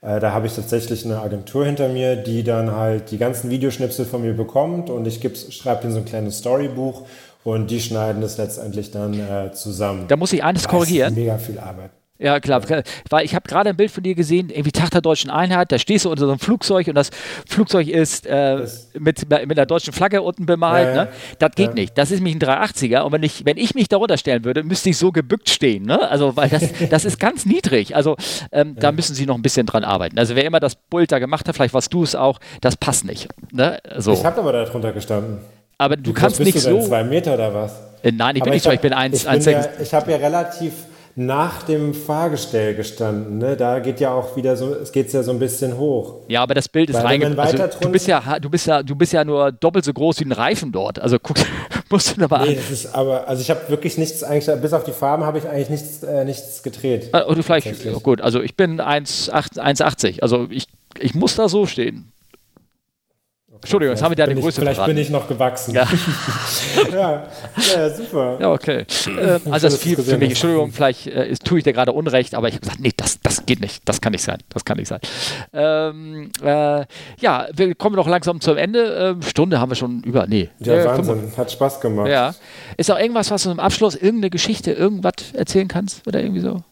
B: da habe ich tatsächlich eine Agentur hinter mir, die dann halt die ganzen Videoschnipsel von mir bekommt und ich schreibe denen so ein kleines Storybuch und die schneiden das letztendlich dann äh, zusammen.
A: Da muss ich eines korrigieren.
B: Mega viel Arbeit.
A: Ja, klar. Weil ich habe gerade ein Bild von dir gesehen, irgendwie Tag der deutschen Einheit, da stehst du unter so einem Flugzeug und das Flugzeug ist äh, mit, mit der deutschen Flagge unten bemalt. Ja, ne? Das geht ja. nicht. Das ist mich ein 380er und wenn ich, wenn ich mich darunter stellen würde, müsste ich so gebückt stehen. Ne? Also, weil das, das ist ganz niedrig. Also, ähm, ja. da müssen sie noch ein bisschen dran arbeiten. Also, wer immer das Bild da gemacht hat, vielleicht warst du es auch, das passt nicht. Ne?
B: So. Ich habe aber da drunter gestanden.
A: Aber du Wie kannst nicht
B: du
A: so.
B: Zwei Meter oder was?
A: Äh, nein, ich aber bin nicht so, ich bin 1,6.
B: Ich, ich habe ja relativ nach dem Fahrgestell gestanden. Ne? Da geht ja auch wieder so, es geht ja so ein bisschen hoch.
A: Ja, aber das Bild ist reingegangen. Also, du bist ja, du bist ja, du bist ja nur doppelt so groß wie ein Reifen dort. Also guck, musst du aber
B: nee, an. Ist aber, also ich habe wirklich nichts eigentlich, bis auf die Farben habe ich eigentlich nichts, äh, nichts gedreht.
A: Ah, oder vielleicht, oh gut, also ich bin 1,80, also ich, ich muss da so stehen. Entschuldigung, jetzt haben wir deine Größe
B: Vielleicht verraten. bin ich noch gewachsen.
A: Ja,
B: ja, ja, super.
A: Ja, okay. Äh, also das ist viel für mich. Entschuldigung, vielleicht äh, tue ich dir gerade Unrecht, aber ich habe gesagt, nee, das, das geht nicht. Das kann nicht sein. Das kann nicht sein. Ähm, äh, ja, wir kommen noch langsam zum Ende. Äh, Stunde haben wir schon über. Nee.
B: Ja, äh, Wahnsinn. Hat Spaß gemacht.
A: Ja. Ist auch irgendwas, was du im Abschluss, irgendeine Geschichte, irgendwas erzählen kannst? Oder irgendwie so?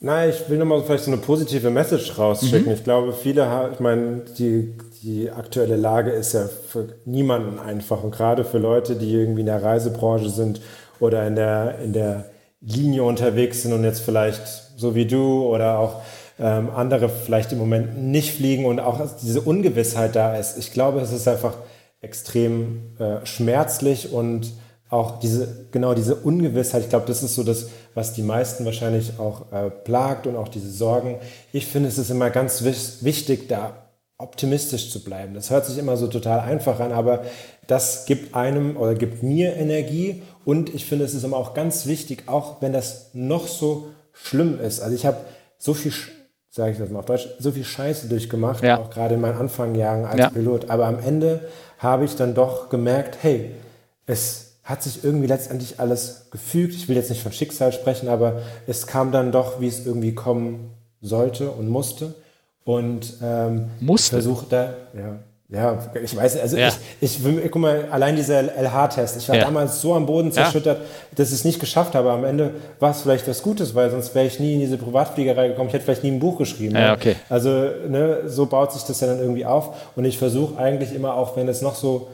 B: Nein, ich will nochmal vielleicht so eine positive Message rausschicken. Mhm. Ich glaube, viele, ich meine, die, die aktuelle Lage ist ja für niemanden einfach und gerade für Leute, die irgendwie in der Reisebranche sind oder in der, in der Linie unterwegs sind und jetzt vielleicht so wie du oder auch ähm, andere vielleicht im Moment nicht fliegen und auch diese Ungewissheit da ist. Ich glaube, es ist einfach extrem äh, schmerzlich und auch diese, genau diese Ungewissheit, ich glaube, das ist so das, was die meisten wahrscheinlich auch äh, plagt und auch diese Sorgen. Ich finde, es ist immer ganz wichtig, da optimistisch zu bleiben. Das hört sich immer so total einfach an, aber das gibt einem oder gibt mir Energie und ich finde, es ist immer auch ganz wichtig, auch wenn das noch so schlimm ist. Also ich habe so viel, sage ich das mal auf Deutsch, so viel Scheiße durchgemacht, ja. auch gerade in meinen Anfangjahren als ja. Pilot. Aber am Ende habe ich dann doch gemerkt, hey, es hat sich irgendwie letztendlich alles gefügt. Ich will jetzt nicht von Schicksal sprechen, aber es kam dann doch, wie es irgendwie kommen sollte und musste. Und ähm,
A: musste.
B: versuche da, ja, ja, ich weiß, also ja. ich, ich, guck mal, allein dieser LH-Test, ich war ja. damals so am Boden zerschüttert, ja. dass ich es nicht geschafft habe. Am Ende war es vielleicht was Gutes, weil sonst wäre ich nie in diese Privatfliegerei gekommen. Ich hätte vielleicht nie ein Buch geschrieben.
A: Ja, okay.
B: Also ne, so baut sich das ja dann irgendwie auf. Und ich versuche eigentlich immer, auch wenn es noch so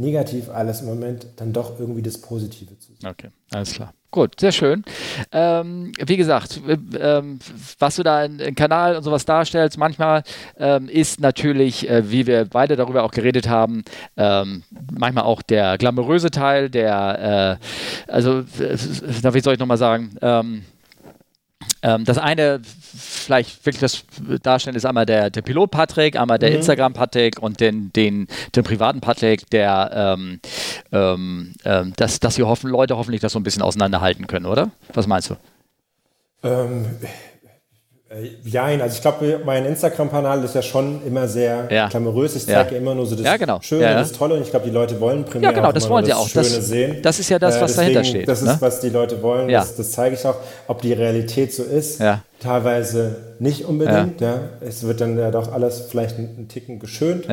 B: negativ alles im Moment, dann doch irgendwie das Positive zu
A: sehen. Okay, alles klar. Gut, sehr schön. Ähm, wie gesagt, ähm, was du da im Kanal und sowas darstellst, manchmal ähm, ist natürlich, äh, wie wir beide darüber auch geredet haben, ähm, manchmal auch der glamouröse Teil, der, äh, also, wie soll ich nochmal sagen, ähm, das eine, vielleicht wirklich das Darstellen, ist einmal der, der Pilot Patrick, einmal der mhm. Instagram Patrick und den, den, den privaten Patrick, der, ähm, ähm, ähm, dass, dass die hoffen, Leute hoffentlich das so ein bisschen auseinanderhalten können, oder? Was meinst du?
B: Ähm, äh, Jein, also ich glaube, mein Instagram-Kanal ist ja schon immer sehr ja. glamourös. Ich zeige ja. immer nur so das
A: ja, genau.
B: Schöne, ja, das Tolle und ich glaube, die Leute wollen
A: primär ja, genau, das wollen sie auch.
B: Schöne
A: das,
B: sehen.
A: Das ist ja das, was äh, deswegen, dahinter steht.
B: Das ist, ne? was die Leute wollen, das, das, zeige ich auch. Ob die Realität so ist, teilweise nicht unbedingt. Ja. Es wird dann ja doch alles vielleicht einen Ticken geschönt.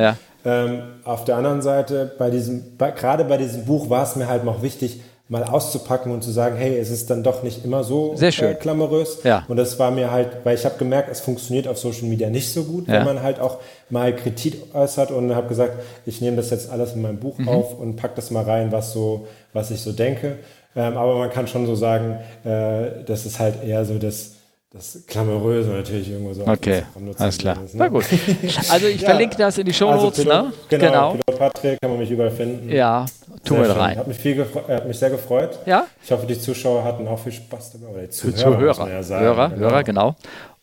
B: Ähm, auf der anderen Seite, bei diesem, bei, gerade bei diesem Buch war es mir halt noch wichtig, mal auszupacken und zu sagen, hey, es ist dann doch nicht immer so
A: Sehr schön. Äh,
B: glamourös.
A: Ja.
B: Und das war mir halt, weil ich habe gemerkt, es funktioniert auf Social Media nicht so gut, ja. wenn man halt auch mal Kritik äußert und habe gesagt, ich nehme das jetzt alles in mein Buch mhm. auf und pack das mal rein, was so, was ich so denke. Ähm, aber man kann schon so sagen, äh, das ist halt eher so das das Glamouröse natürlich irgendwo so.
A: Okay, alles klar. Ist, ne? Na gut. Also ich ja. verlinke das in die Show also Notes, also
B: ne? Genau, genau. Pilot Patrick kann man mich überall finden.
A: Ja, tun wir rein.
B: Hat mich, viel hat mich sehr gefreut.
A: Ja.
B: Ich hoffe, die Zuschauer hatten auch viel Spaß dabei. Oder die
A: Zuhörer, Zuhörer. Ja sagen, Hörer, genau. Hörer, genau.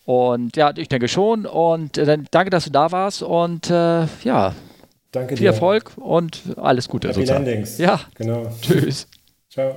A: Und ja, ich denke schon. Und äh, dann danke, dass du da warst. Und äh, ja,
B: danke
A: viel dir. Erfolg und alles Gute.
B: Happy sozusagen. Landings.
A: Ja,
B: genau.
A: Tschüss.
B: Ciao.